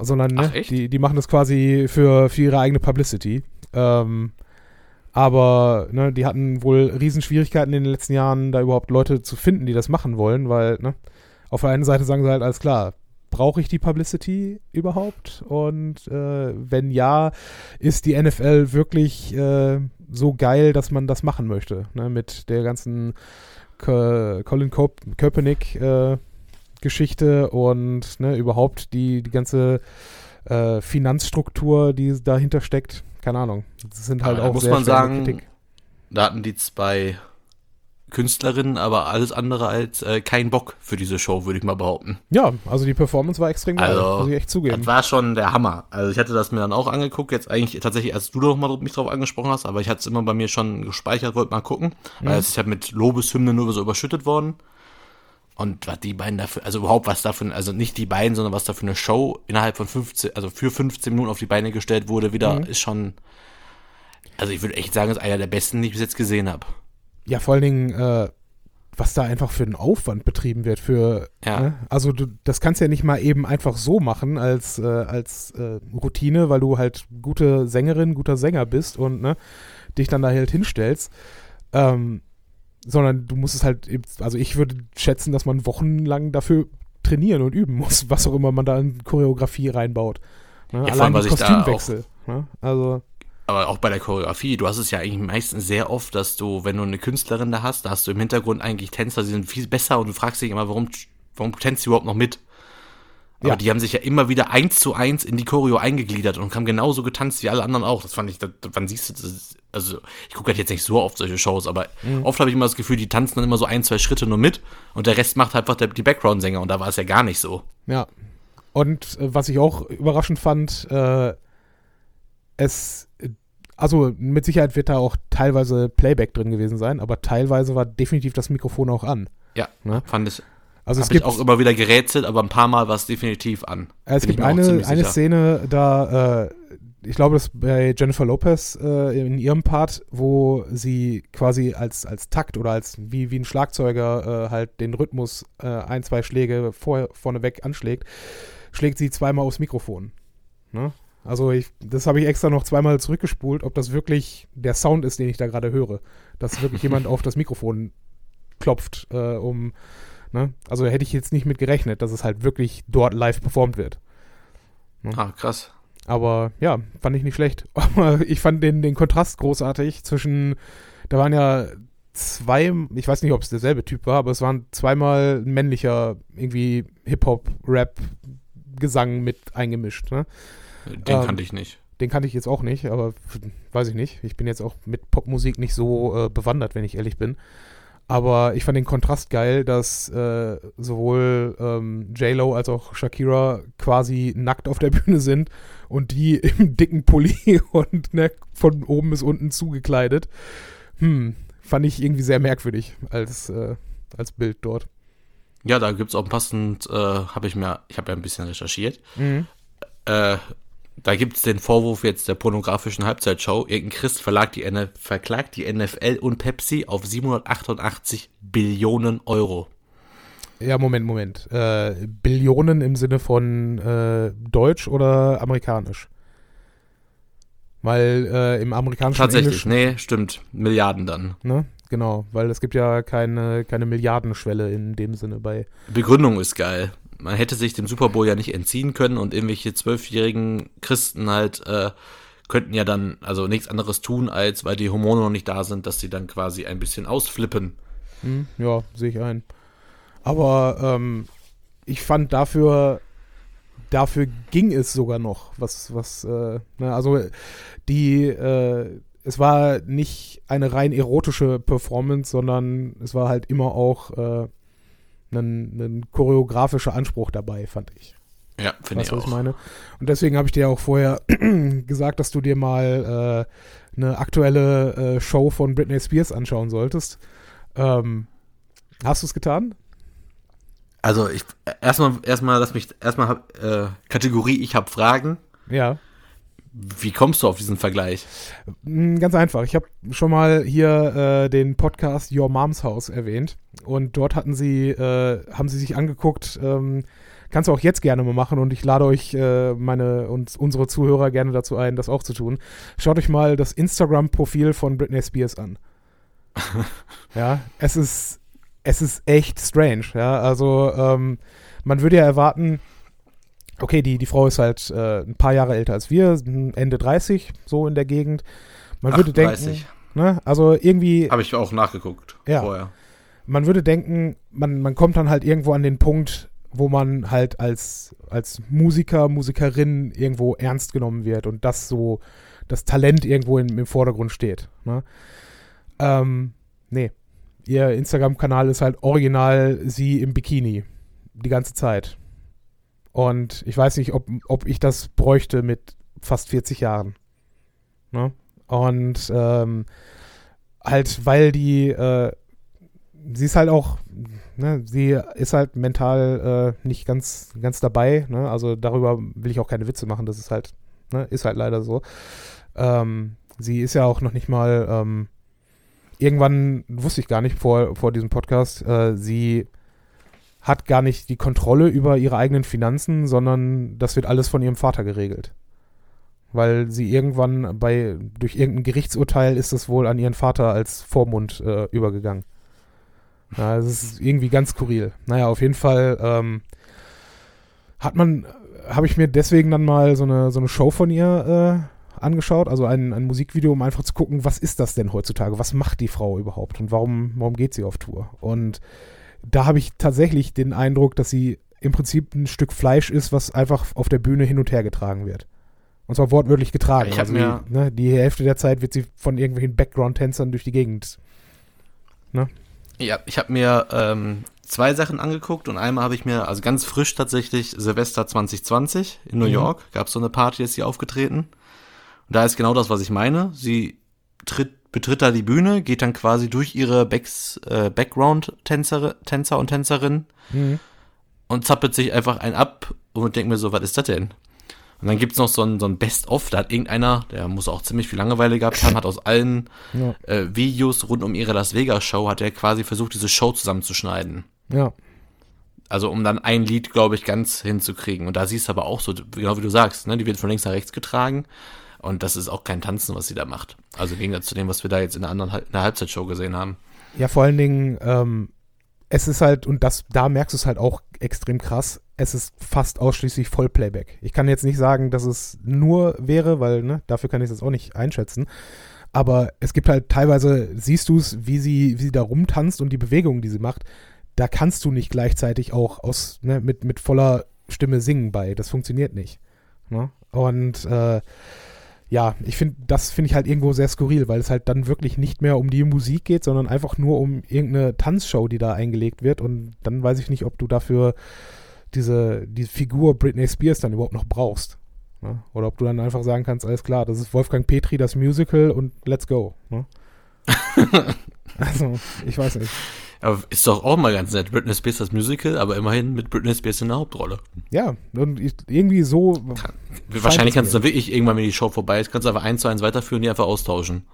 Sondern ne, die, die machen das quasi für, für ihre eigene Publicity. Ähm, aber ne, die hatten wohl Riesenschwierigkeiten in den letzten Jahren, da überhaupt Leute zu finden, die das machen wollen, weil ne, auf der einen Seite sagen sie halt, alles klar, brauche ich die Publicity überhaupt? Und äh, wenn ja, ist die NFL wirklich äh, so geil, dass man das machen möchte? Ne? Mit der ganzen Colin Kaepernick äh, Geschichte und ne, überhaupt die, die ganze äh, Finanzstruktur, die dahinter steckt. Keine Ahnung. Das sind halt Aber auch muss sehr man sagen, Kritik. Da hatten die zwei Künstlerinnen, aber alles andere als äh, kein Bock für diese Show, würde ich mal behaupten. Ja, also die Performance war extrem geil, Also, muss ich echt zugeben. Das war schon der Hammer. Also ich hatte das mir dann auch angeguckt, jetzt eigentlich tatsächlich, als du doch mal mich drauf angesprochen hast, aber ich hatte es immer bei mir schon gespeichert, wollte mal gucken. Weil ich habe mit Lobeshymnen nur so überschüttet worden. Und was die beiden dafür, also überhaupt was dafür, also nicht die beiden, sondern was da für eine Show innerhalb von 15, also für 15 Minuten auf die Beine gestellt wurde, wieder, ist schon, also ich würde echt sagen, ist einer der besten, die ich bis jetzt gesehen habe. Ja, vor allen Dingen, äh, was da einfach für ein Aufwand betrieben wird für, Ja. ne? also du, das kannst du ja nicht mal eben einfach so machen als, äh, als äh, Routine, weil du halt gute Sängerin, guter Sänger bist und ne, dich dann da halt hinstellst, ähm, sondern du musst es halt, eben- also ich würde schätzen, dass man wochenlang dafür trainieren und üben muss, was auch immer man da in Choreografie reinbaut. Ne? Ja, vor allem, Allein auch- Kostümwechsel. Ne? Also, Aber auch bei der Choreografie, du hast es ja eigentlich meistens sehr oft, dass du, wenn du eine Künstlerin da hast, da hast du im Hintergrund eigentlich Tänzer, die sind viel besser und du fragst dich immer, warum, warum tänzt sie überhaupt noch mit? Aber Ja. die haben sich ja immer wieder eins zu eins in die Choreo eingegliedert und haben genauso getanzt wie alle anderen auch. Das fand ich, das, wann siehst du das? Also, ich gucke halt jetzt nicht so oft solche Shows, aber oft habe ich immer das Gefühl, die tanzen dann immer so ein, zwei Schritte nur mit und der Rest macht halt einfach der, die Background-Sänger und da war es ja gar nicht so. Ja. Und äh, was ich auch überraschend fand, äh, es, also mit Sicherheit wird da auch teilweise Playback drin gewesen sein, aber teilweise war definitiv das Mikrofon auch an. Ja, Ne? fand ich, Also es habe ich gibt, auch immer wieder gerätselt, aber ein paar Mal war es definitiv an. es bin gibt eine, eine. Szene, da, äh, ich glaube, das bei Jennifer Lopez äh, in ihrem Part, wo sie quasi als, als Takt oder als wie, wie ein Schlagzeuger äh, halt den Rhythmus äh, ein, zwei Schläge vor, vorneweg anschlägt, schlägt sie zweimal aufs Mikrofon. Ne? Also ich, das habe ich extra noch zweimal zurückgespult, ob das wirklich der Sound ist, den ich da gerade höre. Dass wirklich jemand auf das Mikrofon klopft, äh, um, ne? Also hätte ich jetzt nicht mit gerechnet, dass es halt wirklich dort live performt wird. Ah, krass. Aber ja, fand ich nicht schlecht. Aber ich fand den, den Kontrast großartig zwischen, da waren ja zwei, ich weiß nicht, ob es derselbe Typ war, aber es waren zweimal männlicher irgendwie Hip-Hop, Rap, Gesang mit eingemischt. Ne? Den Ähm, kannte ich nicht. Den kannte ich jetzt auch nicht, aber weiß ich nicht. Ich bin jetzt auch mit Popmusik nicht so äh, bewandert, wenn ich ehrlich bin. Aber ich fand den Kontrast geil, dass äh, sowohl ähm, J-Lo als auch Shakira quasi nackt auf der Bühne sind und die im dicken Pulli und ne, von oben bis unten zugekleidet. Hm, fand ich irgendwie sehr merkwürdig als, äh, als Bild dort. Ja, da gibt's auch passend, äh, habe ich mir, ich habe ja ein bisschen recherchiert. Mhm. Da gibt's den Vorwurf jetzt der pornografischen Halbzeitshow. Irgendein Christ verklagt die, NF verklagt die NFL und Pepsi auf 788 Billionen Euro. Ja, Moment, Moment. Äh, Billionen im Sinne von äh, Deutsch oder amerikanisch? Weil äh, im amerikanischen Tatsächlich, Englischen, nee, stimmt. Milliarden dann. ne? Genau, weil es gibt ja keine, keine Milliardenschwelle in dem Sinne bei. Begründung ist geil. Man hätte sich dem Super Bowl ja nicht entziehen können und irgendwelche zwölfjährigen Christen halt äh, könnten ja dann also nichts anderes tun, als weil die Hormone noch nicht da sind, dass sie dann quasi ein bisschen ausflippen. Hm, ja, sehe ich ein. Aber ähm, ich fand dafür, dafür ging es sogar noch, was, was, äh, ne, also die, äh, es war nicht eine rein erotische Performance, sondern es war halt immer auch äh, ein, ein choreografischer Anspruch dabei, fand ich. Ja, finde ich was auch. ich meine? Und deswegen habe ich dir auch vorher gesagt, dass du dir mal äh, eine aktuelle äh, Show von Britney Spears anschauen solltest. Ähm, hast du es getan? Also ich erstmal erstmal lass mich erstmal äh, Kategorie ich habe Fragen. Ja. Wie kommst du auf diesen Vergleich? Mm, Ganz einfach. Ich habe schon mal hier äh, den Podcast Your Mom's House erwähnt und dort hatten sie, äh, haben sie sich angeguckt, ähm, kannst du auch jetzt gerne mal machen und ich lade euch äh, meine und unsere Zuhörer gerne dazu ein, das auch zu tun. Schaut euch mal das Instagram-Profil von Britney Spears an. ja, es ist, es ist echt strange. Ja, also ähm, man würde ja erwarten, okay, die, die Frau ist halt äh, ein paar Jahre älter als wir, Ende 30, so in der Gegend. Man würde denken, 38. ne, also irgendwie, Habe ich auch nachgeguckt Ja. vorher. man würde denken, man, man kommt dann halt irgendwo an den Punkt, wo man halt als, als Musiker, Musikerin irgendwo ernst genommen wird und das so, das Talent irgendwo in, im Vordergrund steht. Ne? Ähm, nee. Ihr Instagram-Kanal ist halt original sie im Bikini. Die ganze Zeit. Und ich weiß nicht, ob, ob ich das bräuchte mit fast 40 Jahren. Ne? Und ähm, halt, weil die, äh, sie ist halt auch, ne, sie ist halt mental äh, nicht ganz, ganz dabei. Ne? Also darüber will ich auch keine Witze machen. Das ist halt, ne, ist halt leider so. Ähm, sie ist ja auch noch nicht mal, ähm, irgendwann, wusste ich gar nicht vor, vor diesem Podcast, äh, sie hat gar nicht die Kontrolle über ihre eigenen Finanzen, sondern das wird alles von ihrem Vater geregelt. Weil sie irgendwann bei, durch irgendein Gerichtsurteil ist es wohl an ihren Vater als Vormund äh, übergegangen. Ja, das ist irgendwie ganz skurril. Naja, auf jeden Fall ähm, hat man, habe ich mir deswegen dann mal so eine, so eine Show von ihr äh, angeschaut, also ein, ein Musikvideo, um einfach zu gucken, was ist das denn heutzutage? Was macht die Frau überhaupt und warum, warum geht sie auf Tour? Und da habe ich tatsächlich den Eindruck, dass sie im Prinzip ein Stück Fleisch ist, was einfach auf der Bühne hin und her getragen wird. Und zwar wortwörtlich getragen. Also mir die, ne, die Hälfte der Zeit wird sie von irgendwelchen Background-Tänzern durch die Gegend. Ne? Ja, ich habe mir ähm, zwei Sachen angeguckt und einmal habe ich mir, also ganz frisch tatsächlich, Silvester 2020 in New Mhm. York, gab es so eine Party, ist sie aufgetreten. Und da ist genau das, was ich meine. Sie tritt, betritt da die Bühne, geht dann quasi durch ihre Backs, äh, Background-Tänzer Tänzer und Tänzerinnen Mhm. und zappelt sich einfach einen ab und denkt mir so, was ist das denn? Und dann gibt's noch so ein, so ein Best-of, da hat irgendeiner, der muss auch ziemlich viel Langeweile gehabt haben, hat aus allen Ja. äh, Videos rund um ihre Las Vegas-Show, hat er quasi versucht, diese Show zusammenzuschneiden. Ja. Also um dann ein Lied, glaube ich, ganz hinzukriegen. Und da siehst du aber auch so, genau wie du sagst, ne, die wird von links nach rechts getragen. Und das ist auch kein Tanzen, was sie da macht. Also im Gegensatz zu dem, was wir da jetzt in der anderen in der Halbzeitshow gesehen haben. Ja, vor allen Dingen, ähm, es ist halt, und das, da merkst du es halt auch extrem krass, es ist fast ausschließlich Vollplayback. Ich kann jetzt nicht sagen, dass es nur wäre, weil, ne, dafür kann ich das auch nicht einschätzen. Aber es gibt halt teilweise, siehst du es, wie sie, wie sie da rumtanzt und die Bewegungen, die sie macht, da kannst du nicht gleichzeitig auch aus, ne, mit, mit voller Stimme singen bei. Das funktioniert nicht. Ne? Und äh, ja, ich finde, das finde ich halt irgendwo sehr skurril, weil es halt dann wirklich nicht mehr um die Musik geht, sondern einfach nur um irgendeine Tanzshow, die da eingelegt wird. Und dann weiß ich nicht, ob du dafür diese, die Figur Britney Spears dann überhaupt noch brauchst. Ne? Oder ob du dann einfach sagen kannst, alles klar, das ist Wolfgang Petri, das Musical und let's go. Ne? also, ich weiß nicht. Aber ist doch auch mal ganz nett. Britney Spears das Musical, aber immerhin mit Britney Spears in der Hauptrolle. Ja, und irgendwie so. Wahrscheinlich es kannst du dann wirklich irgendwann, wenn die Show vorbei ist, kannst du einfach eins zu eins weiterführen und die einfach austauschen.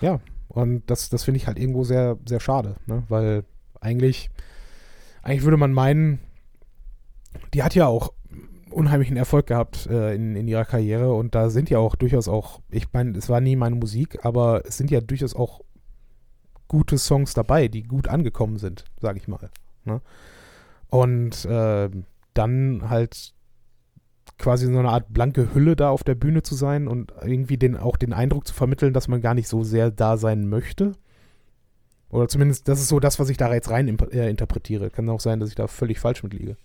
Ja, und das, das finde ich halt irgendwo sehr, sehr schade, ne? weil eigentlich, eigentlich würde man meinen, die hat ja auch unheimlichen Erfolg gehabt äh, in, in ihrer Karriere und da sind ja auch durchaus auch, ich meine, es war nie meine Musik, aber es sind ja durchaus auch gute Songs dabei, die gut angekommen sind, sage ich mal. Ne? Und äh, dann halt quasi so eine Art blanke Hülle da auf der Bühne zu sein und irgendwie den, auch den Eindruck zu vermitteln, dass man gar nicht so sehr da sein möchte. Oder zumindest, das ist so das, was ich da jetzt rein äh, interpretiere. Kann auch sein, dass ich da völlig falsch mit liege.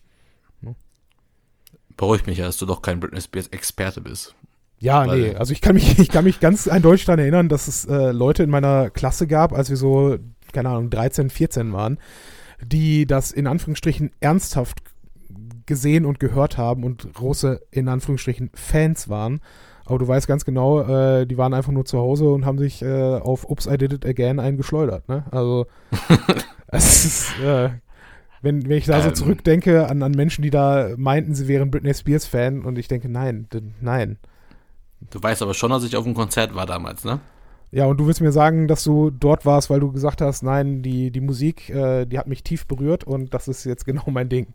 Beruhigt mich ja, dass du doch kein Britney Spears Experte bist. Ja, Weil- nee, also ich kann mich, ich kann mich ganz eindeutig daran erinnern, dass es äh, Leute in meiner Klasse gab, als wir so, keine Ahnung, 13, 14 waren, die das in Anführungsstrichen ernsthaft gesehen und gehört haben und große, in Anführungsstrichen, Fans waren. Aber du weißt ganz genau, äh, die waren einfach nur zu Hause und haben sich äh, auf Ups, I Did It Again eingeschleudert. Ne? Also, es ist, äh, wenn, wenn ich da so Ähm. zurückdenke an, an Menschen, die da meinten, sie wären Britney Spears-Fan und ich denke, nein, nein. Du weißt aber schon, dass ich auf dem Konzert war damals, ne? Ja, und du willst mir sagen, dass du dort warst, weil du gesagt hast, nein, die, die Musik, äh, die hat mich tief berührt und das ist jetzt genau mein Ding.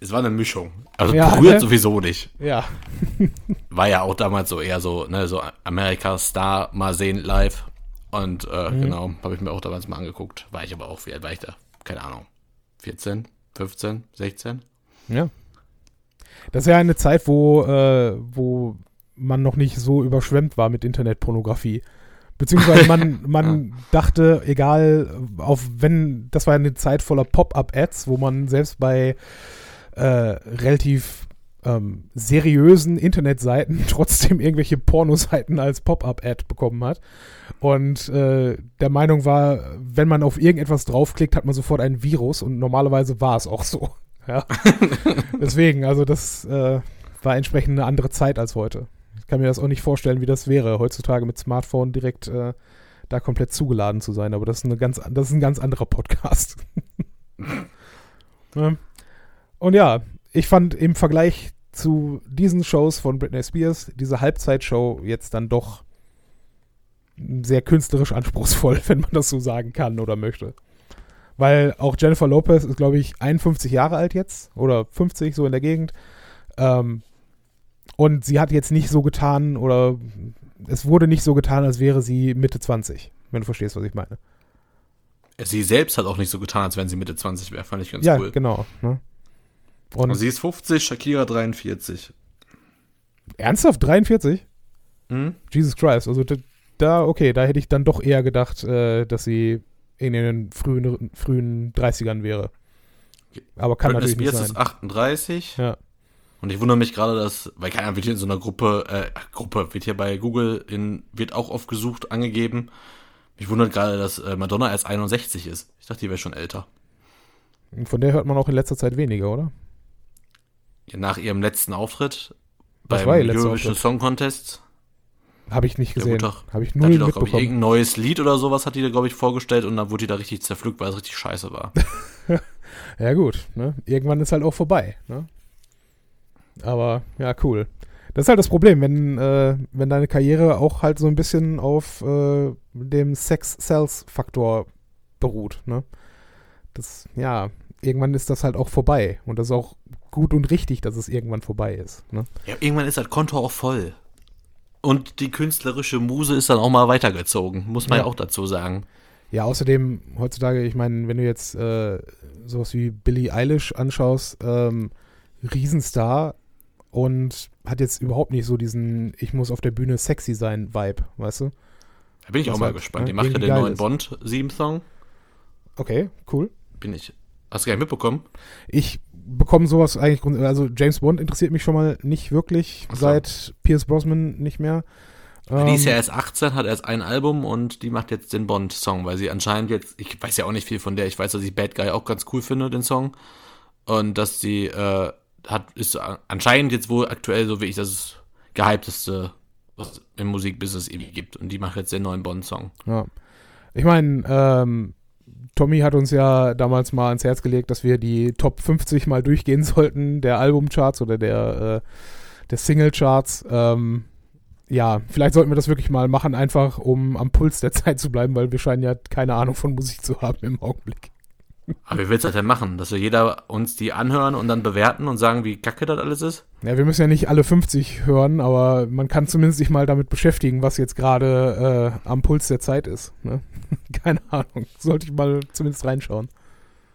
Es war eine Mischung. Also Ja, berührt ne? sowieso nicht. Ja. War ja auch damals so eher so, ne, so Amerika Star mal sehen live. Und äh, Mhm. genau, habe ich mir auch damals mal angeguckt. War ich aber auch, wie alt war ich da? Keine Ahnung. 14, 15, 16? Ja. Das ist ja eine Zeit, wo, äh, wo man noch nicht so überschwemmt war mit Internetpornografie. Beziehungsweise man, man dachte, egal, auf wenn, das war eine Zeit voller Pop-up-Ads, wo man selbst bei äh, relativ ähm, seriösen Internetseiten trotzdem irgendwelche Pornoseiten als Pop-up-Ad bekommen hat. Und äh, der Meinung war, wenn man auf irgendetwas draufklickt, hat man sofort ein Virus und normalerweise war es auch so. Ja. Deswegen, also das äh, war entsprechend eine andere Zeit als heute. Ich kann mir das auch nicht vorstellen, wie das wäre, heutzutage mit Smartphone direkt äh, da komplett zugeladen zu sein. Aber das ist, eine ganz, das ist ein ganz anderer Podcast. Und ja, ich fand im Vergleich zu diesen Shows von Britney Spears diese Halbzeitshow jetzt dann doch sehr künstlerisch anspruchsvoll, wenn man das so sagen kann oder möchte. Weil auch Jennifer Lopez ist, glaube ich, 51 Jahre alt jetzt oder 50, so in der Gegend. Ähm, und sie hat jetzt nicht so getan oder es wurde nicht so getan, als wäre sie Mitte 20, wenn du verstehst, was ich meine. Sie selbst hat auch nicht so getan, als wenn sie Mitte 20 wäre, fand ich ganz ja, cool. Ja, genau. Ne? Und, Und, sie ist 50, Shakira 43. Ernsthaft 43? Mhm. Jesus Christ, also da, okay, da hätte ich dann doch eher gedacht, äh, dass sie in den frühen, frühen 30ern wäre. Aber kann Britney natürlich Spears nicht sein. ist 38. Ja. Und ich wundere mich gerade, dass, weil keiner wird hier in so einer Gruppe, äh, Gruppe wird hier bei Google in, wird auch oft gesucht, angegeben. Mich wundert gerade, dass äh, Madonna erst 61 ist. Ich dachte, die wäre schon älter. Von der hört man auch in letzter Zeit weniger, oder? Ja, nach ihrem letzten Auftritt Was beim Eurovision Song Contest habe ich nicht gesehen. Ja, Habe ich null da mitbekommen. Ich, irgendein neues Lied oder sowas hat die da, glaube ich, vorgestellt und dann wurde die da richtig zerpflückt, weil es richtig scheiße war. ja, gut. Ne? Irgendwann ist halt auch vorbei. Ne? Aber ja, cool. Das ist halt das Problem, wenn, äh, wenn deine Karriere auch halt so ein bisschen auf äh, dem Sex-Sales-Faktor beruht. Ne? Das, ja, irgendwann ist das halt auch vorbei. Und das ist auch gut und richtig, dass es irgendwann vorbei ist. Ne? Ja, irgendwann ist das Konto auch voll. Und die künstlerische Muse ist dann auch mal weitergezogen, muss man ja, ja auch dazu sagen. Ja, außerdem heutzutage, ich meine, wenn du jetzt äh, sowas wie Billie Eilish anschaust, ähm, Riesenstar und hat jetzt überhaupt nicht so diesen Ich muss auf der Bühne sexy sein Vibe, weißt du? Da bin ich Was auch mal halt, gespannt. ne, Die macht ja den neuen ist. Bond-Theme-Song. Okay, cool. Bin ich. Hast du gar nicht mitbekommen? Ich bekomme sowas eigentlich, also James Bond interessiert mich schon mal nicht wirklich so. seit Pierce Brosnan nicht mehr. die ist ja Ähm, erst 18, hat erst ein Album und die macht jetzt den Bond-Song, weil sie anscheinend jetzt, ich weiß ja auch nicht viel von der, ich weiß, dass ich Bad Guy auch ganz cool finde, den Song. Und dass die, äh, hat, ist anscheinend jetzt wohl aktuell, so wie ich das gehypteste, was im Musikbusiness irgendwie gibt. Und die macht jetzt den neuen Bond-Song. Ja. Ich meine, ähm, Tommy hat uns ja damals mal ans Herz gelegt, dass wir die Top 50 mal durchgehen sollten, der Albumcharts oder der, äh, der Singlecharts. Ähm, ja, vielleicht sollten wir das wirklich mal machen, einfach um am Puls der Zeit zu bleiben, weil wir scheinen ja keine Ahnung von Musik zu haben im Augenblick. Aber wie willst du das denn machen? Dass wir jeder uns die anhören und dann bewerten und sagen, wie kacke das alles ist? Ja, wir müssen ja nicht alle 50 hören, aber man kann zumindest sich mal damit beschäftigen, was jetzt gerade äh, am Puls der Zeit ist. Ne? keine Ahnung. Sollte ich mal zumindest reinschauen.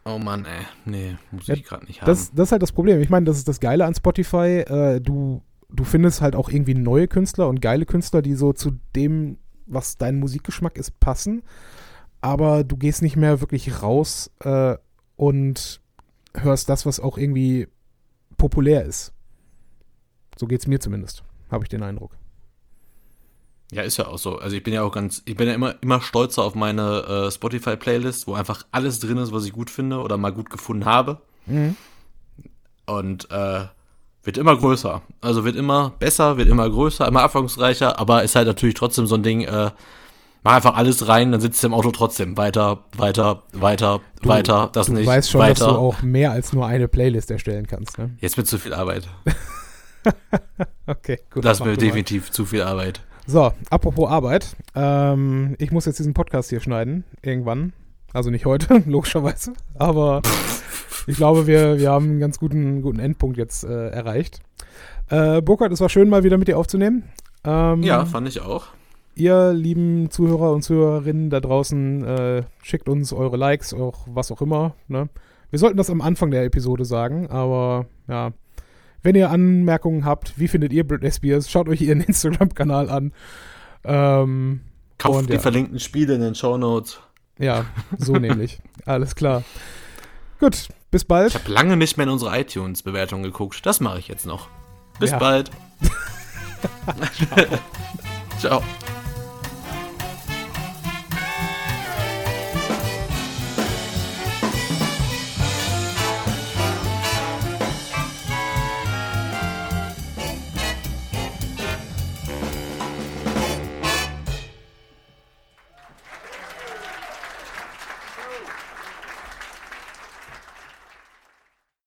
Oh Mann, ey. Nee, muss Ja, ich gerade nicht haben. Das, das ist halt das Problem. Ich meine, das ist das Geile an Spotify. Äh, du, du findest halt auch irgendwie neue Künstler und geile Künstler, die so zu dem, was dein Musikgeschmack ist, passen. Aber du gehst nicht mehr wirklich raus äh, und hörst das, was auch irgendwie populär ist. So geht's mir zumindest, habe ich den Eindruck. Ja, ist ja auch so. Also ich bin ja auch ganz, ich bin ja immer, immer stolzer auf meine äh, Spotify-Playlist, wo einfach alles drin ist, was ich gut finde oder mal gut gefunden habe. Und äh, wird immer größer. Also wird immer besser, wird immer größer, immer abwechslungsreicher, aber ist halt natürlich trotzdem so ein Ding, äh, mach einfach alles rein, dann sitzt du im Auto trotzdem. Weiter, weiter, weiter, Du- weiter, das du nicht, weißt schon, weiter. dass du auch mehr als nur eine Playlist erstellen kannst. Ne? Jetzt wird zu viel Arbeit. Okay, gut. Das mir du mal. definitiv zu viel Arbeit. So, apropos Arbeit. Ähm, ich muss jetzt diesen Podcast hier schneiden, irgendwann. Also nicht heute, logischerweise. Aber ich glaube, wir, wir haben einen ganz guten, guten Endpunkt jetzt äh, erreicht. Äh, Burkhard, es war schön, mal wieder mit dir aufzunehmen. Ähm, Ja, fand ich auch. Ihr lieben Zuhörer und Zuhörerinnen da draußen, äh, schickt uns eure Likes, auch was auch immer. Ne? Wir sollten das am Anfang der Episode sagen, aber ja. Wenn ihr Anmerkungen habt, wie findet ihr Britney Spears, schaut euch ihren Instagram-Kanal an. Ähm, Kauft die ja. verlinkten Spiele in den Shownotes. Ja, so nämlich. Alles klar. Gut, bis bald. Ich habe lange nicht mehr in unsere iTunes-Bewertung geguckt. Das mache ich jetzt noch. Bis Ja. bald. Ciao.